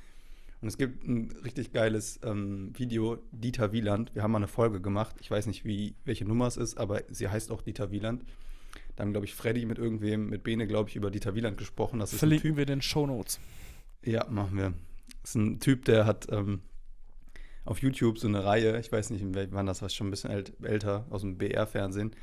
Und es gibt ein richtig geiles ähm, Video, Dieter Wieland. Wir haben mal eine Folge gemacht. Ich weiß nicht, wie, welche Nummer es ist, aber sie heißt auch Dieter Wieland. Da haben, glaube ich, Freddy mit irgendwem, mit Bene, glaube ich, über Dieter Wieland gesprochen. Das Verlinken typ, wir den Show Notes. Ja, machen wir. Das ist ein Typ, der hat ähm, auf YouTube so eine Reihe, ich weiß nicht, wann das war, schon ein bisschen älter, aus dem BR-Fernsehen.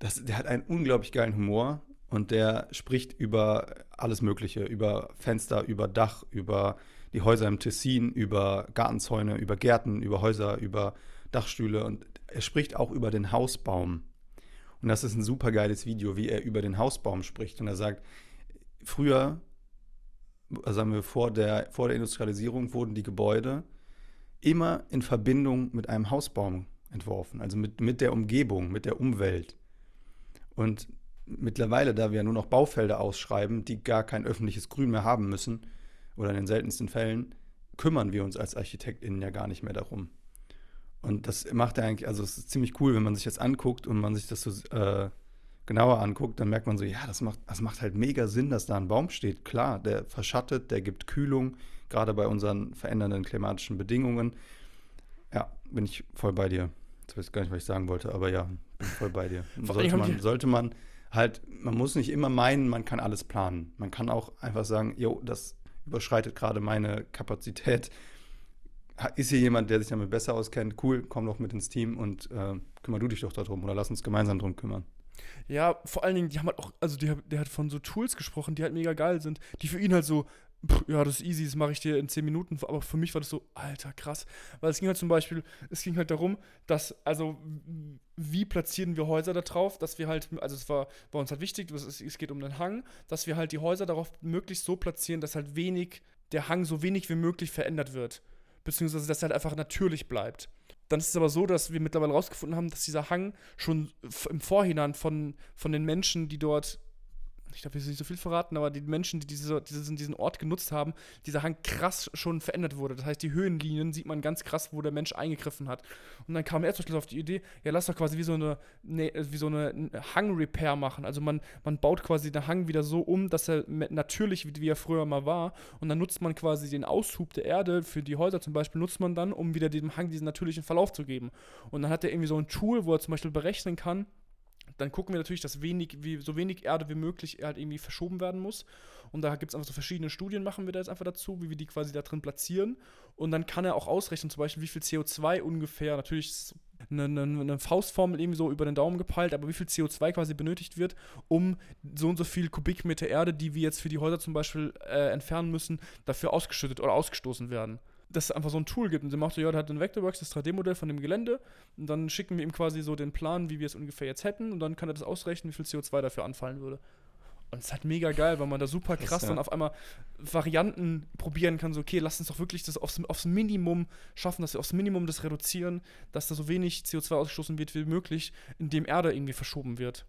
Der hat einen unglaublich geilen Humor und der spricht über alles Mögliche, über Fenster, über Dach, über die Häuser im Tessin, über Gartenzäune, über Gärten, über Häuser, über Dachstühle und er spricht auch über den Hausbaum. Und das ist ein super geiles Video, wie er über den Hausbaum spricht. Und er sagt, früher, sagen wir vor der, vor der Industrialisierung, wurden die Gebäude immer in Verbindung mit einem Hausbaum entworfen, also mit, mit der Umgebung, mit der Umwelt. Und mittlerweile, da wir ja nur noch Baufelder ausschreiben, die gar kein öffentliches Grün mehr haben müssen, oder in den seltensten Fällen, kümmern wir uns als ArchitektInnen ja gar nicht mehr darum. Und das macht ja eigentlich, also es ist ziemlich cool, wenn man sich das anguckt und man sich das so äh, genauer anguckt, dann merkt man so, ja, das macht, das macht halt mega Sinn, dass da ein Baum steht. Klar, der verschattet, der gibt Kühlung, gerade bei unseren verändernden klimatischen Bedingungen. Ja, bin ich voll bei dir. Jetzt weiß ich gar nicht, was ich sagen wollte, aber ja, bin voll bei dir. Sollte man, sollte man halt, man muss nicht immer meinen, man kann alles planen. Man kann auch einfach sagen, jo, das überschreitet gerade meine Kapazität. Ist hier jemand, der sich damit besser auskennt? Cool, komm doch mit ins Team und äh, kümmer du dich doch darum oder lass uns gemeinsam drum kümmern. Ja, vor allen Dingen, die haben halt auch, also die, der hat von so Tools gesprochen, die halt mega geil sind, die für ihn halt so, ja, das ist easy, das mache ich dir in 10 Minuten, aber für mich war das so, alter, krass. Weil es ging halt zum Beispiel, es ging halt darum, dass, also, wie platzieren wir Häuser da drauf, dass wir halt, also es war bei uns halt wichtig, es, geht um den Hang, dass wir halt die Häuser darauf möglichst so platzieren, dass halt wenig, der Hang so wenig wie möglich verändert wird. Beziehungsweise, dass er halt einfach natürlich bleibt. Dann ist es aber so, dass wir mittlerweile herausgefunden haben, dass dieser Hang schon im Vorhinein von, von den Menschen, die dort ich darf jetzt nicht so viel verraten, aber die Menschen, die diese, diesen, diesen Ort genutzt haben, dieser Hang krass schon verändert wurde. Das heißt, die Höhenlinien sieht man ganz krass, wo der Mensch eingegriffen hat. Und dann kam er zum Schluss auf die Idee, ja, lass doch quasi wie so eine, ne, so eine Hang-Repair machen. Also man, man baut quasi den Hang wieder so um, dass er natürlich, wie, wie er früher mal war. Und dann nutzt man quasi den Aushub der Erde für die Häuser zum Beispiel, nutzt man dann, um wieder dem Hang diesen natürlichen Verlauf zu geben. Und dann hat er irgendwie so ein Tool, wo er zum Beispiel berechnen kann, dann gucken wir natürlich, dass wenig, wie, so wenig Erde wie möglich halt irgendwie verschoben werden muss. Und da gibt es einfach so verschiedene Studien, machen wir da jetzt einfach dazu, wie wir die quasi da drin platzieren. Und dann kann er auch ausrechnen, zum Beispiel, wie viel CO2 ungefähr, natürlich eine, eine, eine Faustformel irgendwie so über den Daumen gepeilt, aber wie viel CO2 quasi benötigt wird, um so und so viel Kubikmeter Erde, die wir jetzt für die Häuser zum Beispiel äh, entfernen müssen, dafür ausgeschüttet oder ausgestoßen werden dass es einfach so ein Tool gibt. Und sie macht so, ja, der hat ein Vectorworks, das 3D-Modell von dem Gelände. Und dann schicken wir ihm quasi so den Plan, wie wir es ungefähr jetzt hätten. Und dann kann er das ausrechnen, wie viel CO2 dafür anfallen würde. Und es ist halt mega geil, weil man da super krass ja. dann auf einmal Varianten probieren kann. So, okay, lass uns doch wirklich das aufs, aufs Minimum schaffen, dass wir aufs Minimum das reduzieren, dass da so wenig CO2 ausgestoßen wird wie möglich, indem Erde irgendwie verschoben wird.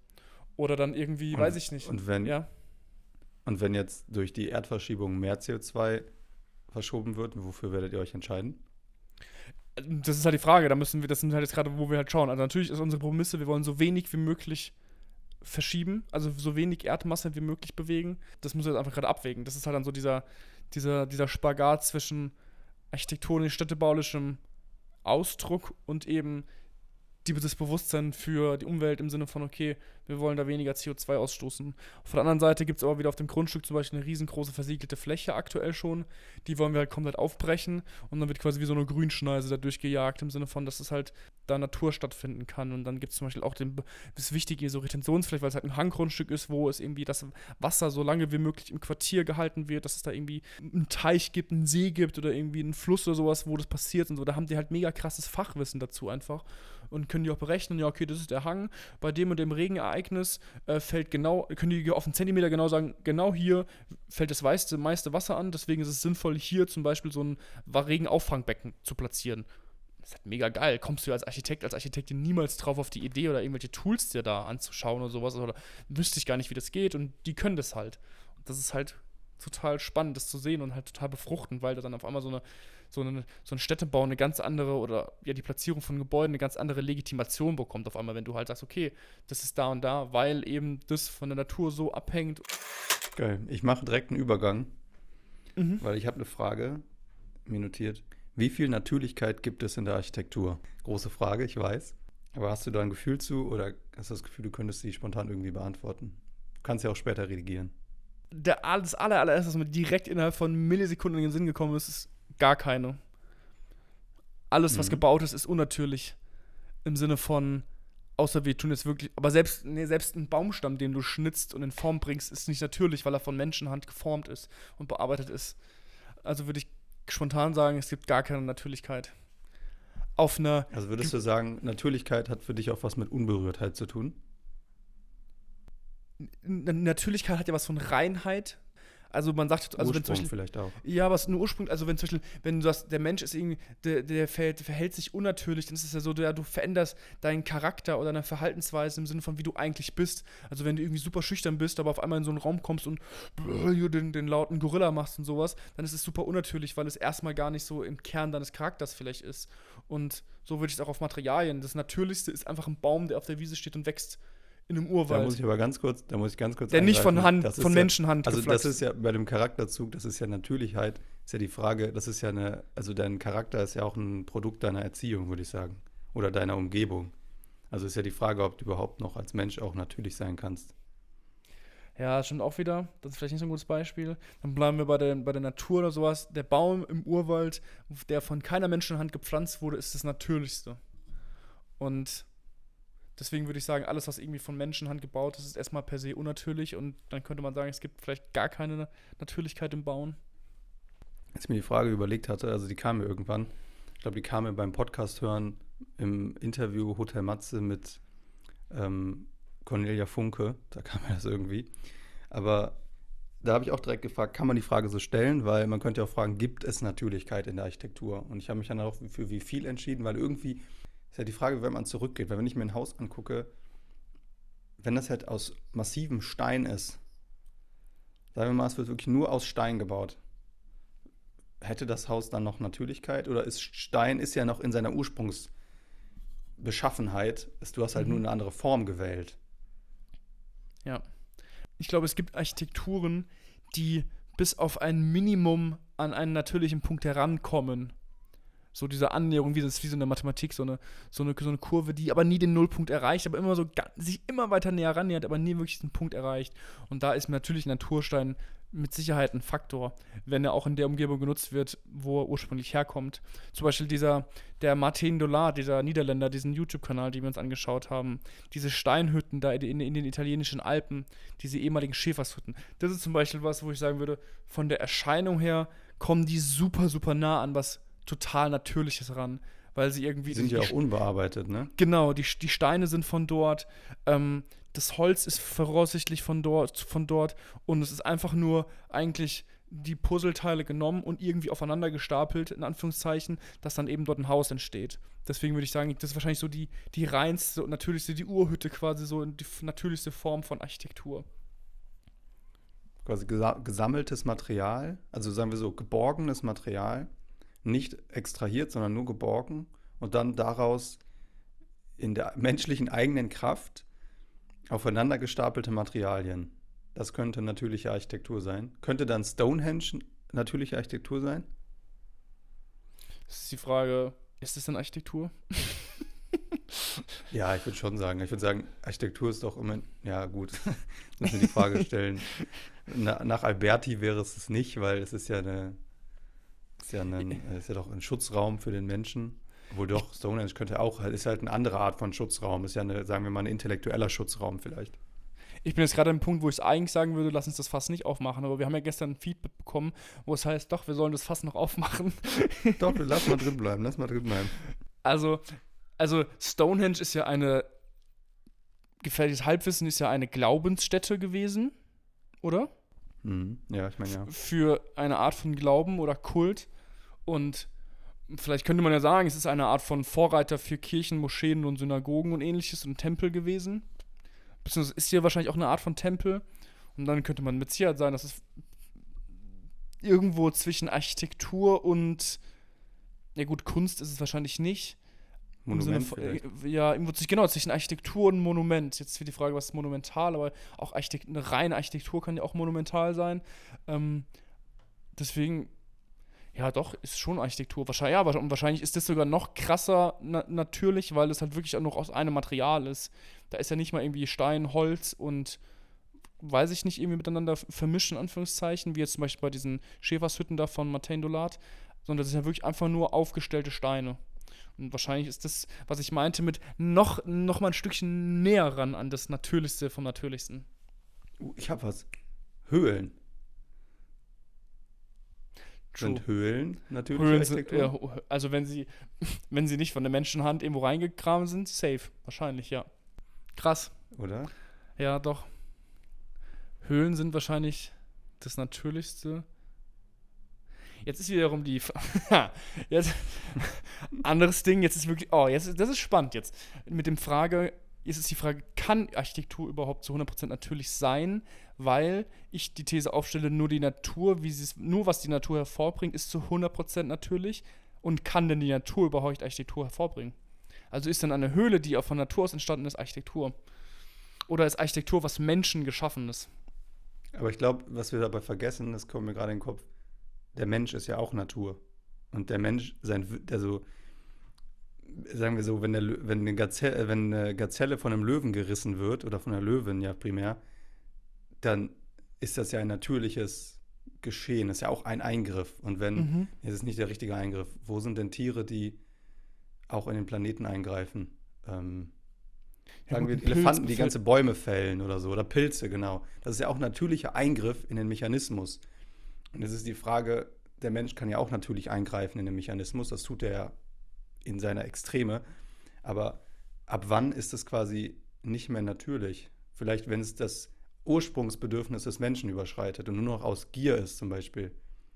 Oder dann irgendwie, und, weiß ich nicht. Und wenn, ja? und wenn jetzt durch die Erdverschiebung mehr CO2 verschoben wird? Wofür werdet ihr euch entscheiden? Das ist halt die Frage. Da müssen wir, das sind halt jetzt gerade, wo wir halt schauen. Also natürlich ist unsere Prämisse, wir wollen so wenig wie möglich verschieben, also so wenig Erdmasse wie möglich bewegen. Das wir jetzt einfach gerade abwägen. Das ist halt dann so dieser, dieser, dieser Spagat zwischen architektonisch-städtebaulischem Ausdruck und eben das Bewusstsein für die Umwelt im Sinne von, okay, wir wollen da weniger CO2 ausstoßen. Auf der anderen Seite gibt es aber wieder auf dem Grundstück zum Beispiel eine riesengroße versiegelte Fläche aktuell schon. Die wollen wir halt komplett aufbrechen und dann wird quasi wie so eine Grünschneise da durchgejagt im Sinne von, dass es halt da Natur stattfinden kann. Und dann gibt es zum Beispiel auch den, das Wichtige, so Retentionsfläche, weil es halt ein Hanggrundstück ist, wo es irgendwie das Wasser so lange wie möglich im Quartier gehalten wird, dass es da irgendwie einen Teich gibt, einen See gibt oder irgendwie einen Fluss oder sowas, wo das passiert und so. Da haben die halt mega krasses Fachwissen dazu einfach und können die auch berechnen, ja, okay, das ist der Hang. Bei dem und dem Regenereignis äh, fällt genau, können die auf einen Zentimeter genau sagen, genau hier fällt das meiste, meiste Wasser an, deswegen ist es sinnvoll, hier zum Beispiel so ein Regenauffangbecken zu platzieren. Das ist halt mega geil. Kommst du als Architekt, als Architektin niemals drauf auf die Idee oder irgendwelche Tools dir da anzuschauen oder sowas oder wüsste ich gar nicht, wie das geht und die können das halt. Und das ist halt total spannend, das zu sehen und halt total befruchtend, weil da dann auf einmal so eine so, eine, so ein Städtebau eine ganz andere oder ja die Platzierung von Gebäuden eine ganz andere Legitimation bekommt auf einmal, wenn du halt sagst, okay, das ist da und da, weil eben das von der Natur so abhängt. Geil. Ich mache direkt einen Übergang, mhm. weil ich habe eine Frage mir notiert. Wie viel Natürlichkeit gibt es in der Architektur? Große Frage, ich weiß. Aber hast du da ein Gefühl zu oder hast du das Gefühl, du könntest sie spontan irgendwie beantworten? Du kannst ja auch später redigieren. Der, das allererste, was mir direkt innerhalb von Millisekunden in den Sinn gekommen ist, ist gar keine. Alles, was mhm. gebaut ist, ist unnatürlich. Im Sinne von, außer wir tun jetzt wirklich, aber selbst, nee, selbst ein Baumstamm, den du schnitzt und in Form bringst, ist nicht natürlich, weil er von Menschenhand geformt ist und bearbeitet ist. Also würde ich spontan sagen, es gibt gar keine Natürlichkeit. Auf einer. Also würdest du sagen, Natürlichkeit hat für dich auch was mit Unberührtheit zu tun? Natürlichkeit hat ja was von Reinheit, Also man sagt, also wenn zum Beispiel, vielleicht auch. ja, was ein Ursprung, also wenn zum Beispiel, wenn du sagst, der Mensch ist irgendwie, der, der verhält, verhält sich unnatürlich, dann ist es ja so, ja, du veränderst deinen Charakter oder deine Verhaltensweise im Sinne von, wie du eigentlich bist. Also wenn du irgendwie super schüchtern bist, aber auf einmal in so einen Raum kommst und den, den lauten Gorilla machst und sowas, dann ist es super unnatürlich, weil es erstmal gar nicht so im Kern deines Charakters vielleicht ist. Und so würde ich es auch auf Materialien. Das Natürlichste ist einfach ein Baum, der auf der Wiese steht und wächst in einem Da muss Urwald. ich aber ganz kurz, da muss ich ganz kurz Der nicht von. Hand, von ja, Menschenhand Also geflaxt. das ist ja bei dem Charakterzug, das ist ja Natürlichkeit, ist ja die Frage, das ist ja eine, also dein Charakter ist ja auch ein Produkt deiner Erziehung, würde ich sagen. Oder deiner Umgebung. Also ist ja die Frage, ob du überhaupt noch als Mensch auch natürlich sein kannst. Ja, stimmt auch wieder. Das ist vielleicht nicht so ein gutes Beispiel. Dann bleiben wir bei der, bei der Natur oder sowas. Der Baum im Urwald, der von keiner Menschenhand gepflanzt wurde, ist das Natürlichste. Und deswegen würde ich sagen, alles, was irgendwie von Menschenhand gebaut ist, ist erstmal per se unnatürlich. Und dann könnte man sagen, es gibt vielleicht gar keine Natürlichkeit im Bauen. Als ich mir die Frage überlegt hatte, also die kam mir irgendwann, ich glaube, die kam mir beim Podcast hören im Interview Hotel Matze mit ähm, Cornelia Funke, da kam mir das irgendwie. Aber da habe ich auch direkt gefragt, kann man die Frage so stellen, weil man könnte ja auch fragen, gibt es Natürlichkeit in der Architektur? Und ich habe mich dann auch für wie viel entschieden, weil irgendwie ist ja die Frage, wenn man zurückgeht, weil wenn ich mir ein Haus angucke, wenn das halt aus massivem Stein ist, sagen wir mal, es wird wirklich nur aus Stein gebaut, hätte das Haus dann noch Natürlichkeit oder ist Stein ist ja noch in seiner Ursprungsbeschaffenheit, ist, du hast halt Mhm. nur eine andere Form gewählt. Ja. Ich glaube, es gibt Architekturen, die bis auf ein Minimum an einen natürlichen Punkt herankommen. So diese Annäherung, wie, wie so in der Mathematik, so eine, so, eine, so eine Kurve, die aber nie den Nullpunkt erreicht, aber immer so sich immer weiter näher rannähert, aber nie wirklich diesen Punkt erreicht. Und da ist natürlich Naturstein mit Sicherheit ein Faktor, wenn er auch in der Umgebung genutzt wird, wo er ursprünglich herkommt. Zum Beispiel dieser, der Martin Dollard, dieser Niederländer, diesen YouTube-Kanal, den wir uns angeschaut haben, diese Steinhütten da in, in den italienischen Alpen, diese ehemaligen Schäfershütten. Das ist zum Beispiel was, wo ich sagen würde, von der Erscheinung her kommen die super, super nah an was total Natürliches ran, weil sie irgendwie. Die sind ja auch unbearbeitet, ne? Genau, die, die Steine sind von dort. Ähm, das Holz ist voraussichtlich von dort, von dort. Und es ist einfach nur eigentlich die Puzzleteile genommen und irgendwie aufeinander gestapelt, in Anführungszeichen, dass dann eben dort ein Haus entsteht. Deswegen würde ich sagen, das ist wahrscheinlich so die, die reinste und natürlichste, die Urhütte quasi so die natürlichste Form von Architektur. Quasi gesa gesammeltes Material, also sagen wir so, geborgenes Material, nicht extrahiert, sondern nur geborgen und dann daraus in der menschlichen eigenen Kraft aufeinander gestapelte Materialien. Das könnte natürliche Architektur sein. Könnte dann Stonehenge natürliche Architektur sein? Das ist die Frage, ist das denn Architektur? Ja, ich würde schon sagen. Ich würde sagen, Architektur ist doch immer. Ja, gut. Müssen wir die Frage stellen. Na, nach Alberti wäre es es nicht, weil es ist ja eine. Ist ja, ein, ist ja doch ein Schutzraum für den Menschen. Obwohl doch, Stonehenge könnte auch, ist halt eine andere Art von Schutzraum. Ist ja eine, sagen wir mal, ein intellektueller Schutzraum vielleicht. Ich bin jetzt gerade am Punkt, wo ich es eigentlich sagen würde, lass uns das Fass nicht aufmachen. Aber wir haben ja gestern ein Feedback bekommen, wo es heißt, doch, wir sollen das Fass noch aufmachen. Doch, lass mal drin bleiben, lass mal drin bleiben. Also, also Stonehenge ist ja eine, gefährliches Halbwissen ist ja eine Glaubensstätte gewesen, oder? Mhm. Ja, ich meine ja. Für eine Art von Glauben oder Kult. Und vielleicht könnte man ja sagen, es ist eine Art von Vorreiter für Kirchen, Moscheen und Synagogen und ähnliches und Tempel gewesen. Beziehungsweise ist hier wahrscheinlich auch eine Art von Tempel. Und dann könnte man mit Sicherheit sagen, dass es irgendwo zwischen Architektur und, ja gut, Kunst ist es wahrscheinlich nicht. Monument von- äh, Ja, genau, zwischen Architektur und Monument. Jetzt wird die Frage, was ist monumental, aber auch Architekt eine reine Architektur kann ja auch monumental sein. Ähm, deswegen, ja, doch, ist schon Architektur. Wahrscheinlich, ja, und wahrscheinlich ist das sogar noch krasser na natürlich, weil es halt wirklich auch noch aus einem Material ist. Da ist ja nicht mal irgendwie Stein, Holz und weiß ich nicht, irgendwie miteinander vermischen, Anführungszeichen, wie jetzt zum Beispiel bei diesen Schäfershütten da von Martin Dolat, sondern das sind ja wirklich einfach nur aufgestellte Steine. Und wahrscheinlich ist das, was ich meinte, mit noch, noch mal ein Stückchen näher ran an das Natürlichste vom Natürlichsten. Uh, ich habe was. Höhlen. Sind Höhlen natürliche Höhlen sind, ja, also wenn sie, wenn sie nicht von der Menschenhand irgendwo reingegraben sind, safe. Wahrscheinlich, ja. Krass. Oder? Ja, doch. Höhlen sind wahrscheinlich das Natürlichste. Jetzt ist wiederum die. jetzt, anderes Ding, jetzt ist wirklich. Oh, jetzt, das ist spannend jetzt. Mit dem Frage, ist die Frage, kann Architektur überhaupt zu 100% natürlich sein? Weil ich die These aufstelle, nur die Natur, wie sie nur was die Natur hervorbringt, ist zu 100% natürlich. Und kann denn die Natur überhaupt Architektur hervorbringen? Also ist dann eine Höhle, die auch von Natur aus entstanden ist, Architektur? Oder ist Architektur was Menschen geschaffenes? Aber ich glaube, was wir dabei vergessen, das kommt mir gerade in den Kopf, der Mensch ist ja auch Natur. Und der Mensch, sein, also, sagen wir so, wenn, der, wenn, eine Gazelle, äh, wenn eine Gazelle von einem Löwen gerissen wird, oder von einer Löwin ja primär, dann ist das ja ein natürliches Geschehen, das ist ja auch ein Eingriff. Und wenn, mhm. es ist nicht der richtige Eingriff, wo sind denn Tiere, die auch in den Planeten eingreifen? Ähm, sagen ja, wir Elefanten, die ganze Bäume fällen oder so, oder Pilze, genau. Das ist ja auch ein natürlicher Eingriff in den Mechanismus. Und es ist die Frage, der Mensch kann ja auch natürlich eingreifen in den Mechanismus, das tut er ja in seiner Extreme. Aber ab wann ist es quasi nicht mehr natürlich? Vielleicht, wenn es das Ursprungsbedürfnis des Menschen überschreitet und nur noch aus Gier ist, zum Beispiel.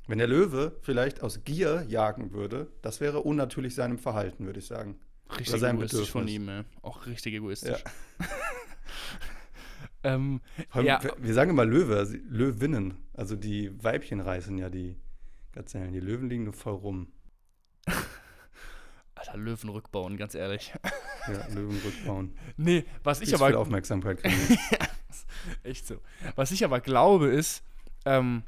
Wenn der Löwe vielleicht aus Gier jagen würde, das wäre unnatürlich seinem Verhalten, würde ich sagen. Richtig egoistisch Bedürfnis. von ihm, ey. auch richtig egoistisch. Ja. ähm, ja. Wir sagen immer Löwe, also Löwinnen. Also die Weibchen reißen ja die Gazellen. Die Löwen liegen nur voll rum. Alter, Löwen rückbauen, ganz ehrlich. Ja, Löwen rückbauen. Nee, was ich aber. Viel Aufmerksamkeit kriegen. echt so. Was ich aber glaube, ist, ähm,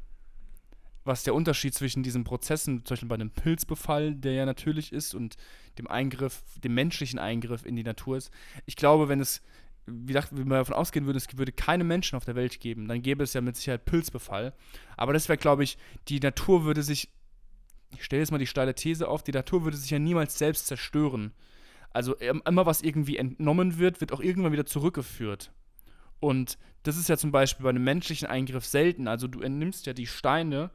was der Unterschied zwischen diesen Prozessen, zum Beispiel bei einem Pilzbefall, der ja natürlich ist, und dem Eingriff, dem menschlichen Eingriff in die Natur ist. Ich glaube, wenn es wie dachte, wenn wir davon ausgehen würden, es würde keine Menschen auf der Welt geben, dann gäbe es ja mit Sicherheit Pilzbefall. Aber das wäre, glaube ich, die Natur würde sich, ich stelle jetzt mal die steile These auf, die Natur würde sich ja niemals selbst zerstören. Also immer was irgendwie entnommen wird, wird auch irgendwann wieder zurückgeführt. Und das ist ja zum Beispiel bei einem menschlichen Eingriff selten. Also du entnimmst ja die Steine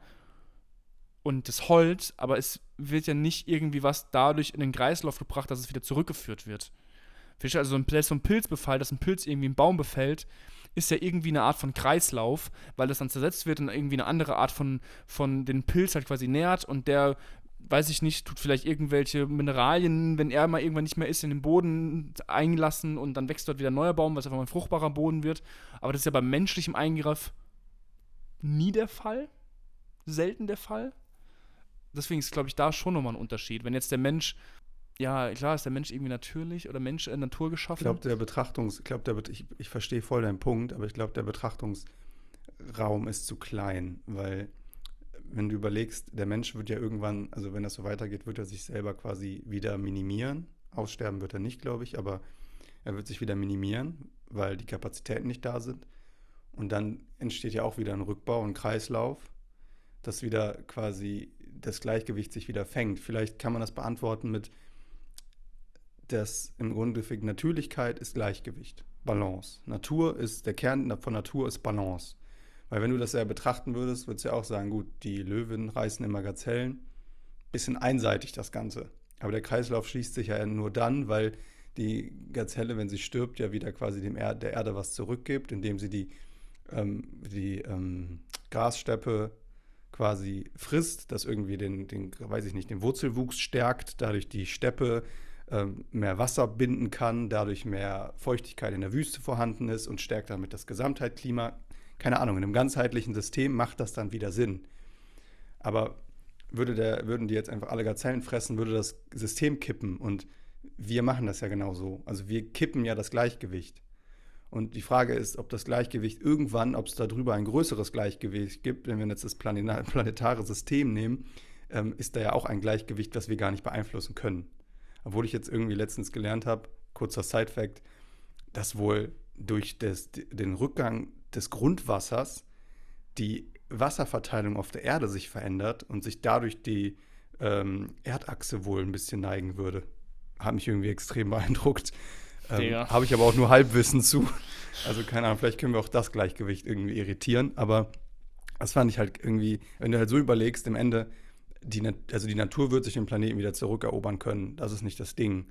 und das Holz, aber es wird ja nicht irgendwie was dadurch in den Kreislauf gebracht, dass es wieder zurückgeführt wird. Also so ein, so ein Pilzbefall, dass ein Pilz irgendwie einen Baum befällt, ist ja irgendwie eine Art von Kreislauf, weil das dann zersetzt wird und irgendwie eine andere Art von, von den Pilz halt quasi nährt und der, weiß ich nicht, tut vielleicht irgendwelche Mineralien, wenn er mal irgendwann nicht mehr ist, in den Boden einlassen und dann wächst dort wieder ein neuer Baum, was einfach mal ein fruchtbarer Boden wird. Aber das ist ja beim menschlichen Eingriff nie der Fall. Selten der Fall. Deswegen ist, glaube ich, da schon nochmal ein Unterschied. Wenn jetzt der Mensch ja, klar ist der Mensch irgendwie natürlich oder Mensch äh, Natur geschaffen. Ich glaube, der Betrachtungs, ich glaube, ich, ich verstehe voll deinen Punkt, aber ich glaube, der Betrachtungsraum ist zu klein, weil wenn du überlegst, der Mensch wird ja irgendwann, also wenn das so weitergeht, wird er sich selber quasi wieder minimieren. Aussterben wird er nicht, glaube ich, aber er wird sich wieder minimieren, weil die Kapazitäten nicht da sind. Und dann entsteht ja auch wieder ein Rückbau, ein Kreislauf, dass wieder quasi das Gleichgewicht sich wieder fängt. Vielleicht kann man das beantworten mit, dass im Grunde Natürlichkeit ist Gleichgewicht, Balance. Natur ist, der Kern von Natur ist Balance. Weil wenn du das ja betrachten würdest, würdest du ja auch sagen, gut, die Löwen reißen immer Gazellen. Bisschen einseitig das Ganze. Aber der Kreislauf schließt sich ja nur dann, weil die Gazelle, wenn sie stirbt, ja wieder quasi dem er der Erde was zurückgibt, indem sie die, ähm, die ähm, Grassteppe quasi frisst, das irgendwie den, den, weiß ich nicht, den Wurzelwuchs stärkt, dadurch die Steppe mehr Wasser binden kann, dadurch mehr Feuchtigkeit in der Wüste vorhanden ist und stärkt damit das Gesamtheitklima. Keine Ahnung, in einem ganzheitlichen System macht das dann wieder Sinn. Aber würde der, würden die jetzt einfach alle Gazellen fressen, würde das System kippen. Und wir machen das ja genauso. Also wir kippen ja das Gleichgewicht. Und die Frage ist, ob das Gleichgewicht irgendwann, ob es darüber ein größeres Gleichgewicht gibt, wenn wir jetzt das planetare System nehmen, ähm, ist da ja auch ein Gleichgewicht, das wir gar nicht beeinflussen können. Obwohl ich jetzt irgendwie letztens gelernt habe, kurzer Side-Fact, dass wohl durch das, den Rückgang des Grundwassers die Wasserverteilung auf der Erde sich verändert und sich dadurch die ähm, Erdachse wohl ein bisschen neigen würde. Hat mich irgendwie extrem beeindruckt. Ähm, Habe ich aber auch nur Halbwissen zu. Also keine Ahnung, vielleicht können wir auch das Gleichgewicht irgendwie irritieren. Aber das fand ich halt irgendwie, wenn du halt so überlegst, im Ende die, also die Natur wird sich den Planeten wieder zurückerobern können. Das ist nicht das Ding.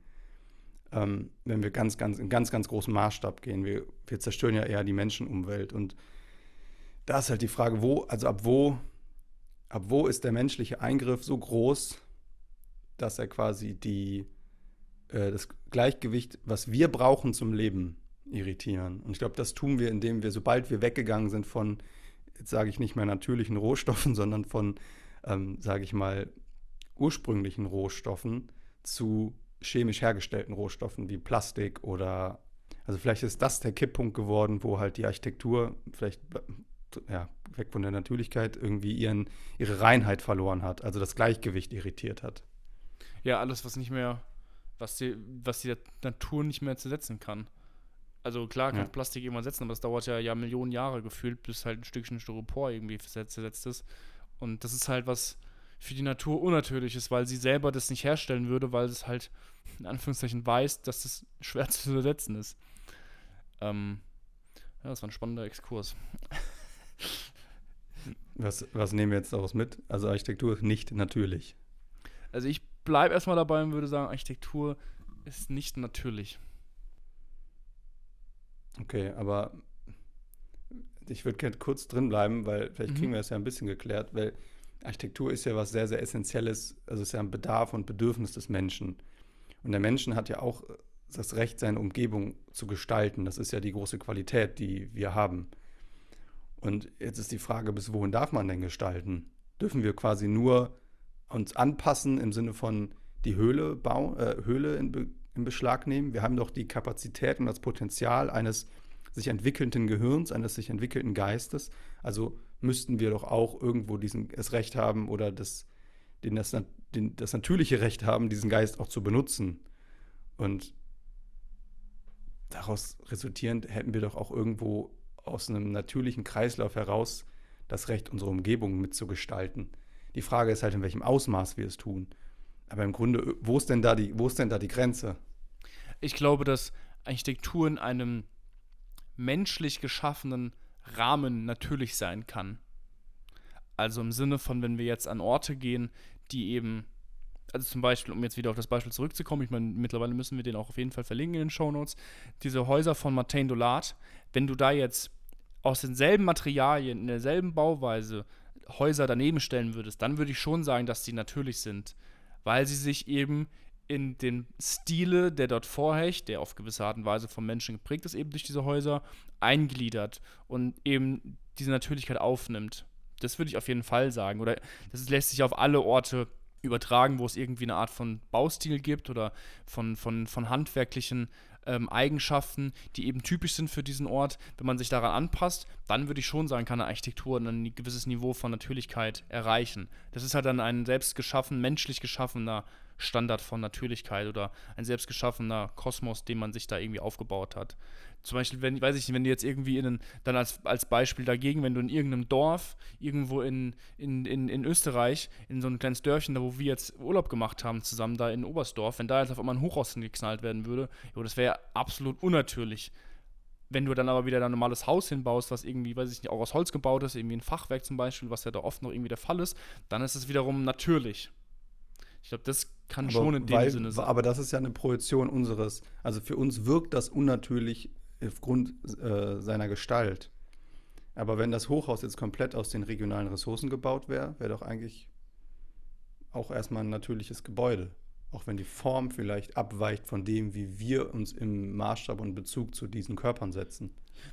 Ähm, wenn wir ganz, ganz, in ganz, ganz großen Maßstab gehen. Wir, wir zerstören ja eher die Menschenumwelt. Und da ist halt die Frage, wo, also ab wo, ab wo ist der menschliche Eingriff so groß, dass er quasi die, äh, das Gleichgewicht, was wir brauchen zum Leben, irritieren. Und ich glaube, das tun wir, indem wir, sobald wir weggegangen sind von, jetzt sage ich nicht mehr natürlichen Rohstoffen, sondern von, ähm, sage ich mal, ursprünglichen Rohstoffen zu chemisch hergestellten Rohstoffen wie Plastik oder, also vielleicht ist das der Kipppunkt geworden, wo halt die Architektur vielleicht ja, weg von der Natürlichkeit irgendwie ihren, ihre Reinheit verloren hat, also das Gleichgewicht irritiert hat. Ja, alles, was nicht mehr, was die, was die Natur nicht mehr zersetzen kann. Also klar kann ja. Plastik irgendwann setzen, aber das dauert ja, ja Millionen Jahre gefühlt, bis halt ein Stückchen Styropor irgendwie zersetzt ist. Und das ist halt was für die Natur unnatürlich ist, weil sie selber das nicht herstellen würde, weil es halt in Anführungszeichen weiß, dass das schwer zu ersetzen ist. Ähm, ja, das war ein spannender Exkurs. Was, was nehmen wir jetzt daraus mit? Also Architektur ist nicht natürlich. Also ich bleibe erstmal dabei und würde sagen, Architektur ist nicht natürlich. Okay, aber ich würde gerne kurz drin bleiben, weil vielleicht kriegen mhm. wir das ja ein bisschen geklärt, weil Architektur ist ja was sehr, sehr Essentielles, also ist ja ein Bedarf und Bedürfnis des Menschen. Und der Mensch hat ja auch das Recht, seine Umgebung zu gestalten. Das ist ja die große Qualität, die wir haben. Und jetzt ist die Frage, bis wohin darf man denn gestalten? Dürfen wir quasi nur uns anpassen im Sinne von die Höhle, bau, äh, Höhle in, Be in Beschlag nehmen? Wir haben doch die Kapazität und das Potenzial eines sich entwickelnden Gehirns, eines sich entwickelten Geistes. Also müssten wir doch auch irgendwo diesen, das Recht haben oder das, den, das, den, das natürliche Recht haben, diesen Geist auch zu benutzen. Und daraus resultierend hätten wir doch auch irgendwo aus einem natürlichen Kreislauf heraus das Recht, unsere Umgebung mitzugestalten. Die Frage ist halt, in welchem Ausmaß wir es tun. Aber im Grunde, wo ist denn da die, wo ist denn da die Grenze? Ich glaube, dass Architektur in einem menschlich geschaffenen Rahmen natürlich sein kann. Also im Sinne von, wenn wir jetzt an Orte gehen, die eben, also zum Beispiel, um jetzt wieder auf das Beispiel zurückzukommen, ich meine, mittlerweile müssen wir den auch auf jeden Fall verlinken in den Show Notes, diese Häuser von Martin Dolat, wenn du da jetzt aus denselben Materialien, in derselben Bauweise Häuser daneben stellen würdest, dann würde ich schon sagen, dass die natürlich sind, weil sie sich eben in den Stile, der dort vorherrscht, der auf gewisse Art und Weise vom Menschen geprägt ist, eben durch diese Häuser, eingliedert und eben diese Natürlichkeit aufnimmt. Das würde ich auf jeden Fall sagen. Oder das lässt sich auf alle Orte übertragen, wo es irgendwie eine Art von Baustil gibt oder von, von, von handwerklichen ähm, Eigenschaften, die eben typisch sind für diesen Ort. Wenn man sich daran anpasst, dann würde ich schon sagen, kann eine Architektur ein gewisses Niveau von Natürlichkeit erreichen. Das ist halt dann ein selbst geschaffen, menschlich geschaffener Standard von Natürlichkeit oder ein selbst geschaffener Kosmos, den man sich da irgendwie aufgebaut hat. Zum Beispiel, wenn, weiß ich nicht, wenn du jetzt irgendwie in einen, dann als, als Beispiel dagegen, wenn du in irgendeinem Dorf, irgendwo in, in, in, in Österreich, in so ein kleines Dörfchen, da wo wir jetzt Urlaub gemacht haben, zusammen da in Oberstdorf, wenn da jetzt auf einmal ein Hochhaus geknallt werden würde, jo, das wäre absolut unnatürlich. Wenn du dann aber wieder ein normales Haus hinbaust, was irgendwie, weiß ich nicht, auch aus Holz gebaut ist, irgendwie ein Fachwerk zum Beispiel, was ja da oft noch irgendwie der Fall ist, dann ist es wiederum natürlich. Ich glaube, das kann aber schon in dem weil, Sinne sein. Aber das ist ja eine Projektion unseres. Also für uns wirkt das unnatürlich aufgrund äh, seiner Gestalt. Aber wenn das Hochhaus jetzt komplett aus den regionalen Ressourcen gebaut wäre, wäre doch eigentlich auch erstmal ein natürliches Gebäude. Auch wenn die Form vielleicht abweicht von dem, wie wir uns im Maßstab und Bezug zu diesen Körpern setzen.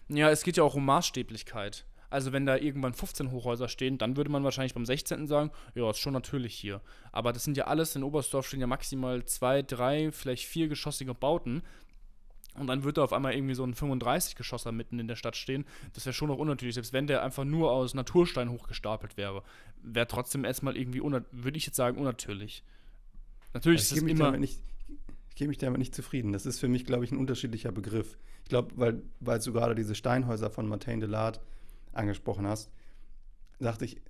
Ja, es geht ja auch um Maßstäblichkeit. Also wenn da irgendwann 15 Hochhäuser stehen, dann würde man wahrscheinlich beim 16. sagen, ja, ist schon natürlich hier. Aber das sind ja alles, in Oberstdorf stehen ja maximal zwei, drei, vielleicht vier geschossige Bauten. Und dann würde da auf einmal irgendwie so ein 35-Geschosser mitten in der Stadt stehen. Das wäre schon noch unnatürlich, selbst wenn der einfach nur aus Naturstein hochgestapelt wäre. Wäre trotzdem erstmal irgendwie, würde ich jetzt sagen, unnatürlich. Natürlich also ist es immer. Nicht, ich gebe mich damit nicht zufrieden. Das ist für mich, glaube ich, ein unterschiedlicher Begriff. Ich glaube, weil, weil du gerade diese Steinhäuser von Martin de Laat angesprochen hast, dachte ich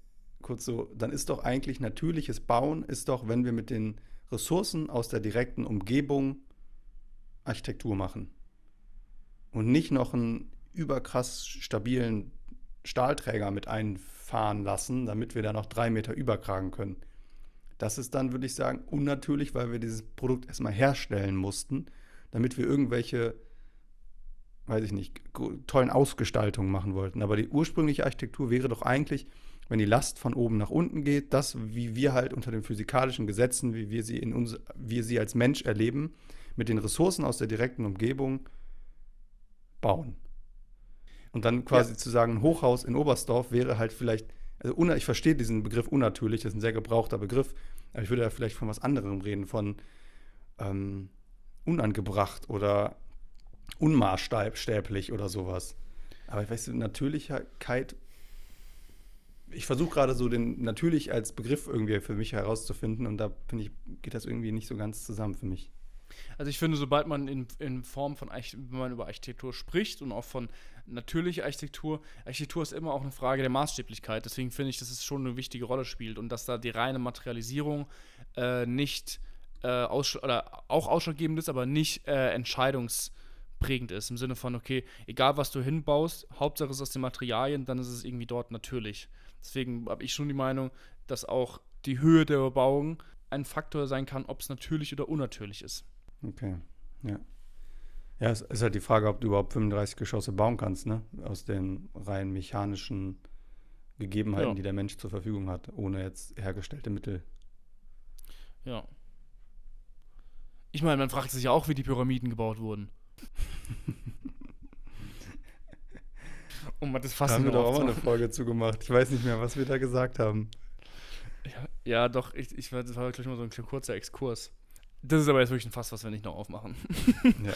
kurz so, dann ist doch eigentlich natürliches Bauen, ist doch, wenn wir mit den Ressourcen aus der direkten Umgebung Architektur machen. Und nicht noch einen überkrass stabilen Stahlträger mit einfahren lassen, damit wir da noch drei Meter überkragen können. Das ist dann, würde ich sagen, unnatürlich, weil wir dieses Produkt erstmal herstellen mussten, damit wir irgendwelche weiß ich nicht, tollen Ausgestaltungen machen wollten. Aber die ursprüngliche Architektur wäre doch eigentlich, wenn die Last von oben nach unten geht, das, wie wir halt unter den physikalischen Gesetzen, wie wir sie in uns, wir sie als Mensch erleben, mit den Ressourcen aus der direkten Umgebung bauen. Und dann quasi ja. zu sagen, ein Hochhaus in Oberstdorf wäre halt vielleicht, also ich verstehe diesen Begriff unnatürlich, das ist ein sehr gebrauchter Begriff, aber ich würde ja vielleicht von was anderem reden, von ähm, unangebracht oder unmaßstäblich oder sowas. Aber ich weiß, Natürlichkeit, ich versuche gerade so den natürlich als Begriff irgendwie für mich herauszufinden und da finde ich, geht das irgendwie nicht so ganz zusammen für mich. Also ich finde, sobald man in, in Form von, wenn man über Architektur spricht und auch von natürlicher Architektur, Architektur ist immer auch eine Frage der Maßstäblichkeit. Deswegen finde ich, dass es schon eine wichtige Rolle spielt und dass da die reine Materialisierung äh, nicht äh, aus, oder auch ausschlaggebend ist, aber nicht äh, entscheidungsprägend ist. Im Sinne von, okay, egal was du hinbaust, Hauptsache es ist aus den Materialien, dann ist es irgendwie dort natürlich. Deswegen habe ich schon die Meinung, dass auch die Höhe der Überbauung ein Faktor sein kann, ob es natürlich oder unnatürlich ist. Okay, ja. Ja, es ist halt die Frage, ob du überhaupt 35 Geschosse bauen kannst, ne? Aus den rein mechanischen Gegebenheiten, ja. die der Mensch zur Verfügung hat, ohne jetzt hergestellte Mittel. Ja. Ich meine, man fragt sich ja auch, wie die Pyramiden gebaut wurden. um mal das Fass Da haben wir doch auch mal eine Folge zugemacht. Ich weiß nicht mehr, was wir da gesagt haben. Ja, ja doch, ich, ich, das war gleich mal so ein kurzer Exkurs. Das ist aber jetzt wirklich ein Fass, was wir nicht noch aufmachen. Ja.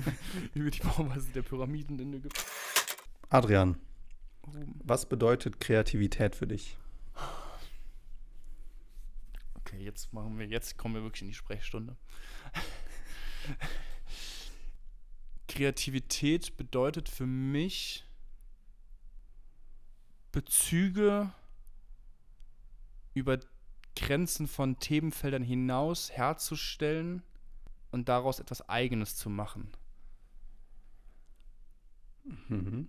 Über die Bauweise der Pyramiden in Ägypten. Adrian, was bedeutet Kreativität für dich? Okay, jetzt machen wir, jetzt kommen wir wirklich in die Sprechstunde. Kreativität bedeutet für mich Bezüge über Grenzen von Themenfeldern hinaus herzustellen und daraus etwas Eigenes zu machen. Mhm.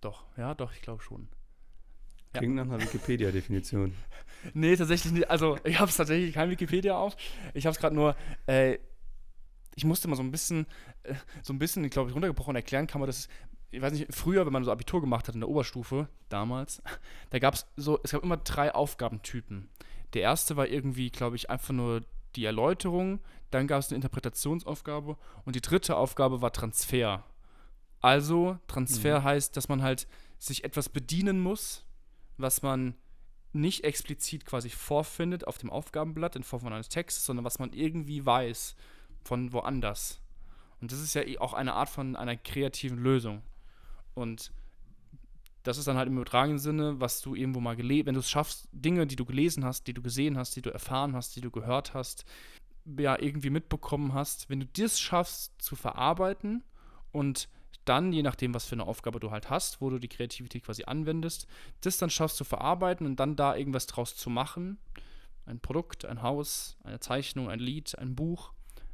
Doch, ja, doch, ich glaube schon. Klingt ja. nach einer Wikipedia-Definition. nee, tatsächlich nicht. Also, ich habe es tatsächlich kein Wikipedia auf. Ich habe es gerade nur. Äh, ich musste mal so ein bisschen, äh, so ein bisschen, ich glaube, runtergebrochen erklären kann man das. Ich weiß nicht, früher, wenn man so Abitur gemacht hat in der Oberstufe, damals, da gab es so, es gab immer drei Aufgabentypen. Der erste war irgendwie, glaube ich, einfach nur die Erläuterung, dann gab es eine Interpretationsaufgabe und die dritte Aufgabe war Transfer. Also, Transfer mhm. heißt, dass man halt sich etwas bedienen muss, was man nicht explizit quasi vorfindet auf dem Aufgabenblatt in Form von eines Textes, sondern was man irgendwie weiß von woanders. Und das ist ja eh auch eine Art von einer kreativen Lösung. Und das ist dann halt im übertragenen Sinne, was du irgendwo mal gelesen, wenn du es schaffst, Dinge, die du gelesen hast, die du gesehen hast, die du erfahren hast, die du gehört hast, ja, irgendwie mitbekommen hast, wenn du das schaffst zu verarbeiten und dann, je nachdem, was für eine Aufgabe du halt hast, wo du die Kreativität quasi anwendest, das dann schaffst zu verarbeiten und dann da irgendwas draus zu machen. Ein Produkt, ein Haus, eine Zeichnung, ein Lied, ein Buch,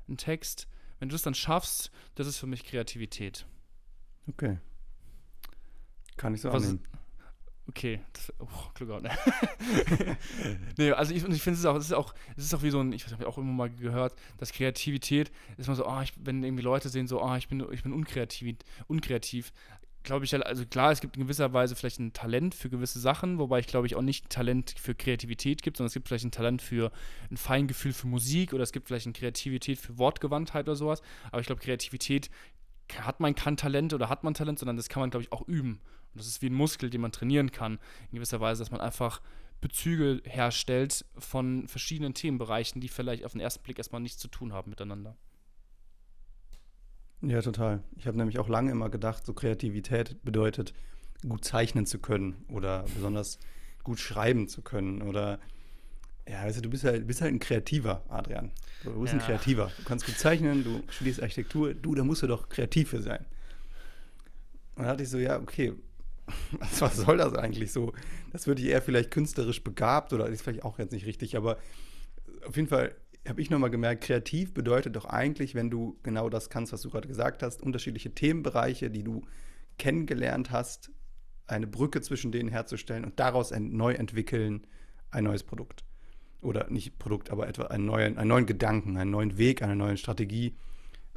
ein Text. Wenn du das dann schaffst, das ist für mich Kreativität. Okay. Kann ich so was, annehmen. Okay, das, oh, Glück gehabt, ne? nee, also ich, ich finde es auch, es ist auch, es ist auch wie so ein, ich habe auch immer mal gehört, dass Kreativität ist immer so, oh, ich, wenn irgendwie Leute sehen, so, oh, ich bin, ich bin unkreativ, unkreativ, glaube ich, also klar, es gibt in gewisser Weise vielleicht ein Talent für gewisse Sachen, wobei ich glaube ich auch nicht Talent für Kreativität gibt, sondern es gibt vielleicht ein Talent für ein Feingefühl für Musik oder es gibt vielleicht eine Kreativität für Wortgewandtheit oder sowas. Aber ich glaube, Kreativität hat man kein Talent oder hat man Talent, sondern das kann man, glaube ich, auch üben. Und das ist wie ein Muskel, den man trainieren kann, in gewisser Weise, dass man einfach Bezüge herstellt von verschiedenen Themenbereichen, die vielleicht auf den ersten Blick erstmal nichts zu tun haben miteinander. Ja, total. Ich habe nämlich auch lange immer gedacht, so Kreativität bedeutet, gut zeichnen zu können oder besonders gut schreiben zu können oder ja, weißt du, du bist halt, bist halt ein Kreativer, Adrian. Du bist ja. ein Kreativer. Du kannst gut zeichnen, du studierst Architektur, du, da musst du doch kreativ für sein. Und da dachte ich so, ja, okay, was soll das eigentlich so? Das würde ich eher vielleicht künstlerisch begabt oder ist vielleicht auch jetzt nicht richtig, aber auf jeden Fall habe ich nochmal gemerkt, kreativ bedeutet doch eigentlich, wenn du genau das kannst, was du gerade gesagt hast, unterschiedliche Themenbereiche, die du kennengelernt hast, eine Brücke zwischen denen herzustellen und daraus ein, neu entwickeln, ein neues Produkt. Oder nicht Produkt, aber etwa einen neuen, einen neuen Gedanken, einen neuen Weg, eine neue Strategie.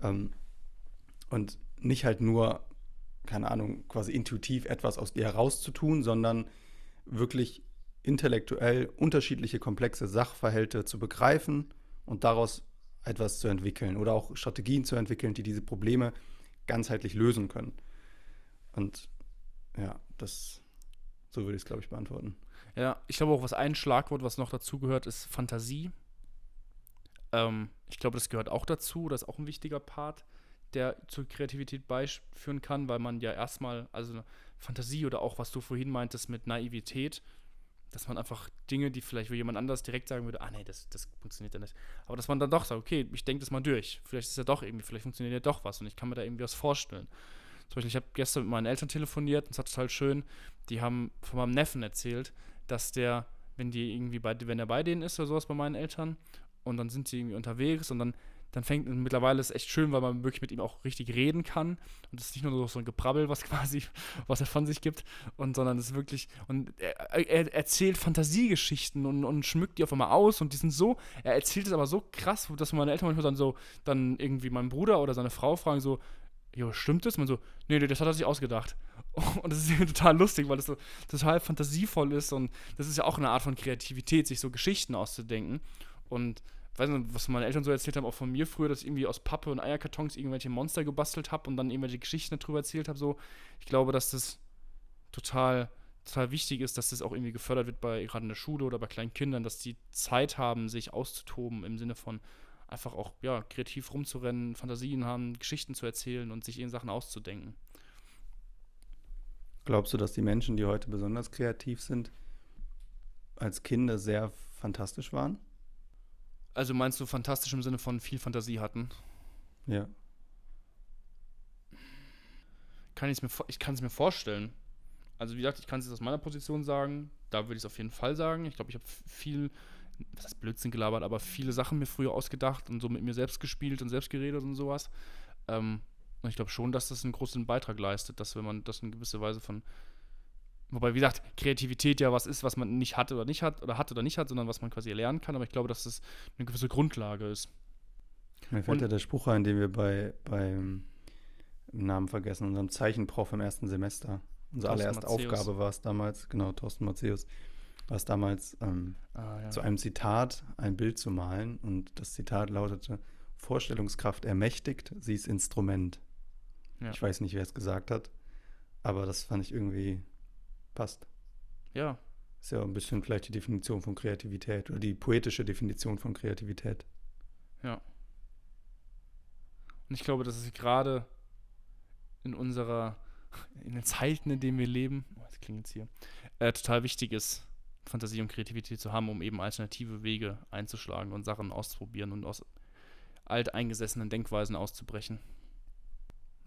Ähm, Und nicht halt nur, keine Ahnung, quasi intuitiv etwas aus dir herauszutun, sondern wirklich intellektuell unterschiedliche komplexe Sachverhalte zu begreifen und daraus etwas zu entwickeln oder auch Strategien zu entwickeln, die diese Probleme ganzheitlich lösen können. Und ja, das, so würde ich es, glaube ich, beantworten. Ja, ich glaube auch, was ein Schlagwort, was noch dazu gehört, ist Fantasie. Ähm, ich glaube, das gehört auch dazu. Das ist auch ein wichtiger Part, der zur Kreativität beiführen kann, weil man ja erstmal, also Fantasie oder auch, was du vorhin meintest mit Naivität, dass man einfach Dinge, die vielleicht für jemand anders direkt sagen würde, ah nee, das, das funktioniert ja nicht. Aber dass man dann doch sagt, okay, ich denke das mal durch. Vielleicht ist ja doch irgendwie, vielleicht funktioniert ja doch was und ich kann mir da irgendwie was vorstellen. Zum Beispiel, ich habe gestern mit meinen Eltern telefoniert und es war total schön. Die haben von meinem Neffen erzählt, dass der, wenn die irgendwie bei, wenn er bei denen ist oder sowas bei meinen Eltern und dann sind sie irgendwie unterwegs und dann dann fängt mittlerweile ist echt schön, weil man wirklich mit ihm auch richtig reden kann und es ist nicht nur so ein Gebrabbel, was quasi, was er von sich gibt, und sondern es ist wirklich und er, er erzählt Fantasiegeschichten und, und schmückt die auf einmal aus und die sind so, er erzählt es aber so krass, dass meine Eltern manchmal dann so, dann irgendwie mein Bruder oder seine Frau fragen so, jo, stimmt das? Man so, nee, nee, das hat er sich ausgedacht. Und das ist irgendwie total lustig, weil das so total fantasievoll ist und das ist ja auch eine Art von Kreativität, sich so Geschichten auszudenken. Und weiß nicht, was meine Eltern so erzählt haben, auch von mir früher, dass ich irgendwie aus Pappe und Eierkartons irgendwelche Monster gebastelt habe und dann irgendwelche Geschichten darüber erzählt habe. So, ich glaube, dass das total, total wichtig ist, dass das auch irgendwie gefördert wird bei gerade in der Schule oder bei kleinen Kindern, dass die Zeit haben, sich auszutoben im Sinne von einfach auch ja kreativ rumzurennen, Fantasien haben, Geschichten zu erzählen und sich ihren Sachen auszudenken. Glaubst du, dass die Menschen, die heute besonders kreativ sind, als Kinder sehr fantastisch waren? Also meinst du fantastisch im Sinne von viel Fantasie hatten? Ja. Kann mir, ich kann es mir vorstellen. Also wie gesagt, ich kann es aus meiner Position sagen. Da würde ich es auf jeden Fall sagen. Ich glaube, ich habe viel, was heißt Blödsinn gelabert, aber viele Sachen mir früher ausgedacht und so mit mir selbst gespielt und selbst geredet und sowas. Ähm, und ich glaube schon, dass das einen großen Beitrag leistet, dass wenn man das in gewisser Weise von Wobei, wie gesagt, Kreativität ja was ist, was man nicht hat oder nicht hat, oder hat oder nicht hat, sondern was man quasi erlernen kann. Aber ich glaube, dass das eine gewisse Grundlage ist. Mir fällt Und, ja der Spruch ein, den wir bei, beim Namen vergessen, unserem Zeichenprof im ersten Semester. Unsere allererste. Aufgabe war es damals, genau, Thorsten Matthäus, war es damals, ähm, ah, ja. zu einem Zitat ein Bild zu malen. Und das Zitat lautete: Vorstellungskraft ermächtigt, sie ist Instrument. Ja. Ich weiß nicht, wer es gesagt hat, aber das fand ich irgendwie Passt. Ja. Ist ja ein bisschen vielleicht die Definition von Kreativität oder die poetische Definition von Kreativität. Ja. Und ich glaube, dass es gerade in unserer, in den Zeiten, in denen wir leben, oh, das klingt jetzt hier, äh, total wichtig ist, Fantasie und Kreativität zu haben, um eben alternative Wege einzuschlagen und Sachen auszuprobieren und aus alteingesessenen Denkweisen auszubrechen.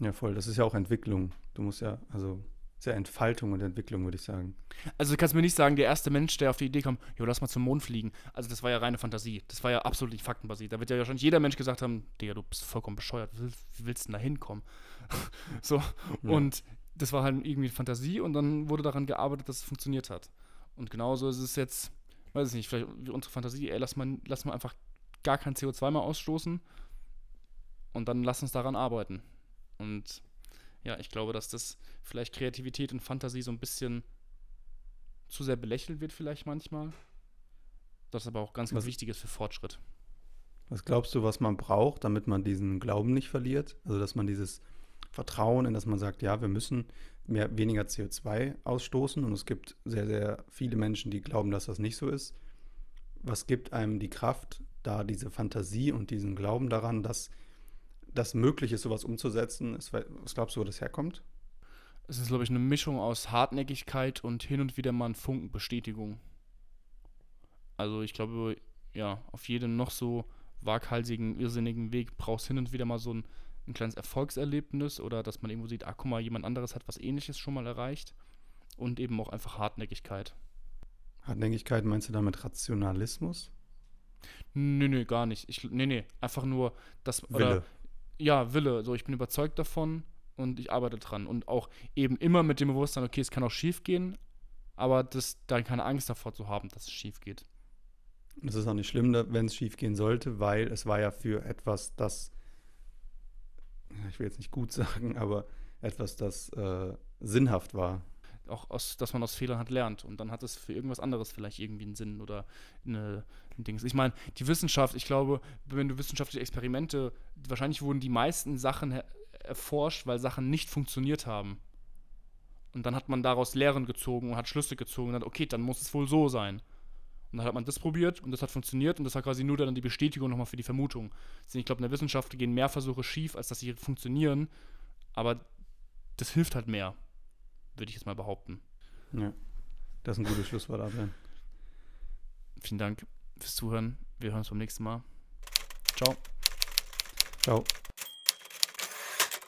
Ja, voll. Das ist ja auch Entwicklung. Du musst ja, also ja Entfaltung und Entwicklung, würde ich sagen. Also du kannst mir nicht sagen, der erste Mensch, der auf die Idee kommt, jo, lass mal zum Mond fliegen. Also das war ja reine Fantasie. Das war ja absolut nicht faktenbasiert. Da wird ja wahrscheinlich jeder Mensch gesagt haben, Digga, du bist vollkommen bescheuert. Wie willst du denn da hinkommen? so. Ja. Und das war halt irgendwie Fantasie und dann wurde daran gearbeitet, dass es funktioniert hat. Und genauso ist es jetzt, weiß ich nicht, vielleicht unsere Fantasie, ey, lass mal, lass mal einfach gar kein CO2 mehr ausstoßen und dann lass uns daran arbeiten. Und ja, ich glaube, dass das vielleicht Kreativität und Fantasie so ein bisschen zu sehr belächelt wird, vielleicht manchmal. Das aber auch ganz, ganz was, wichtig ist für Fortschritt. Was glaubst du, was man braucht, damit man diesen Glauben nicht verliert? Also, dass man dieses Vertrauen, in das man sagt, ja, wir müssen mehr, weniger CO2 ausstoßen und es gibt sehr, sehr viele Menschen, die glauben, dass das nicht so ist. Was gibt einem die Kraft, da diese Fantasie und diesen Glauben daran, dass das möglich ist, sowas umzusetzen? Ist, was glaubst du, wo das herkommt? Es ist, glaube ich, eine Mischung aus Hartnäckigkeit und hin und wieder mal ein Funken Bestätigung. Also ich glaube, ja, auf jedem noch so waghalsigen, irrsinnigen Weg brauchst hin und wieder mal so ein, ein kleines Erfolgserlebnis oder dass man irgendwo sieht, ah, guck mal, jemand anderes hat was ähnliches schon mal erreicht. Und eben auch einfach Hartnäckigkeit. Hartnäckigkeit meinst du damit Rationalismus? Nö, nö, gar nicht. Ich, nee, nee, einfach nur das. Wille. Oder, ja, Wille. So, ich bin überzeugt davon und ich arbeite dran. Und auch eben immer mit dem Bewusstsein, okay, es kann auch schief gehen, aber das, dann keine Angst davor zu haben, dass es schief geht. Das ist auch nicht schlimm, wenn es schief gehen sollte, weil es war ja für etwas, das ich will jetzt nicht gut sagen, aber etwas, das äh, sinnhaft war. Auch aus, dass man aus Fehlern hat lernt und dann hat es für irgendwas anderes vielleicht irgendwie einen Sinn oder eine, ein Dings. Ich meine, die Wissenschaft, ich glaube, wenn du wissenschaftliche Experimente, wahrscheinlich wurden die meisten Sachen erforscht, weil Sachen nicht funktioniert haben. Und dann hat man daraus Lehren gezogen und hat Schlüsse gezogen und hat, okay, dann muss es wohl so sein. Und dann hat man das probiert und das hat funktioniert und das war quasi nur dann die Bestätigung nochmal für die Vermutung. Deswegen, Ich glaube, in der Wissenschaft gehen mehr Versuche schief, als dass sie funktionieren, aber das hilft halt mehr, würde ich jetzt mal behaupten. Ja. Das ist ein gutes Schlusswort, Adrian. Vielen Dank fürs Zuhören. Wir hören uns beim nächsten Mal. Ciao. Ciao.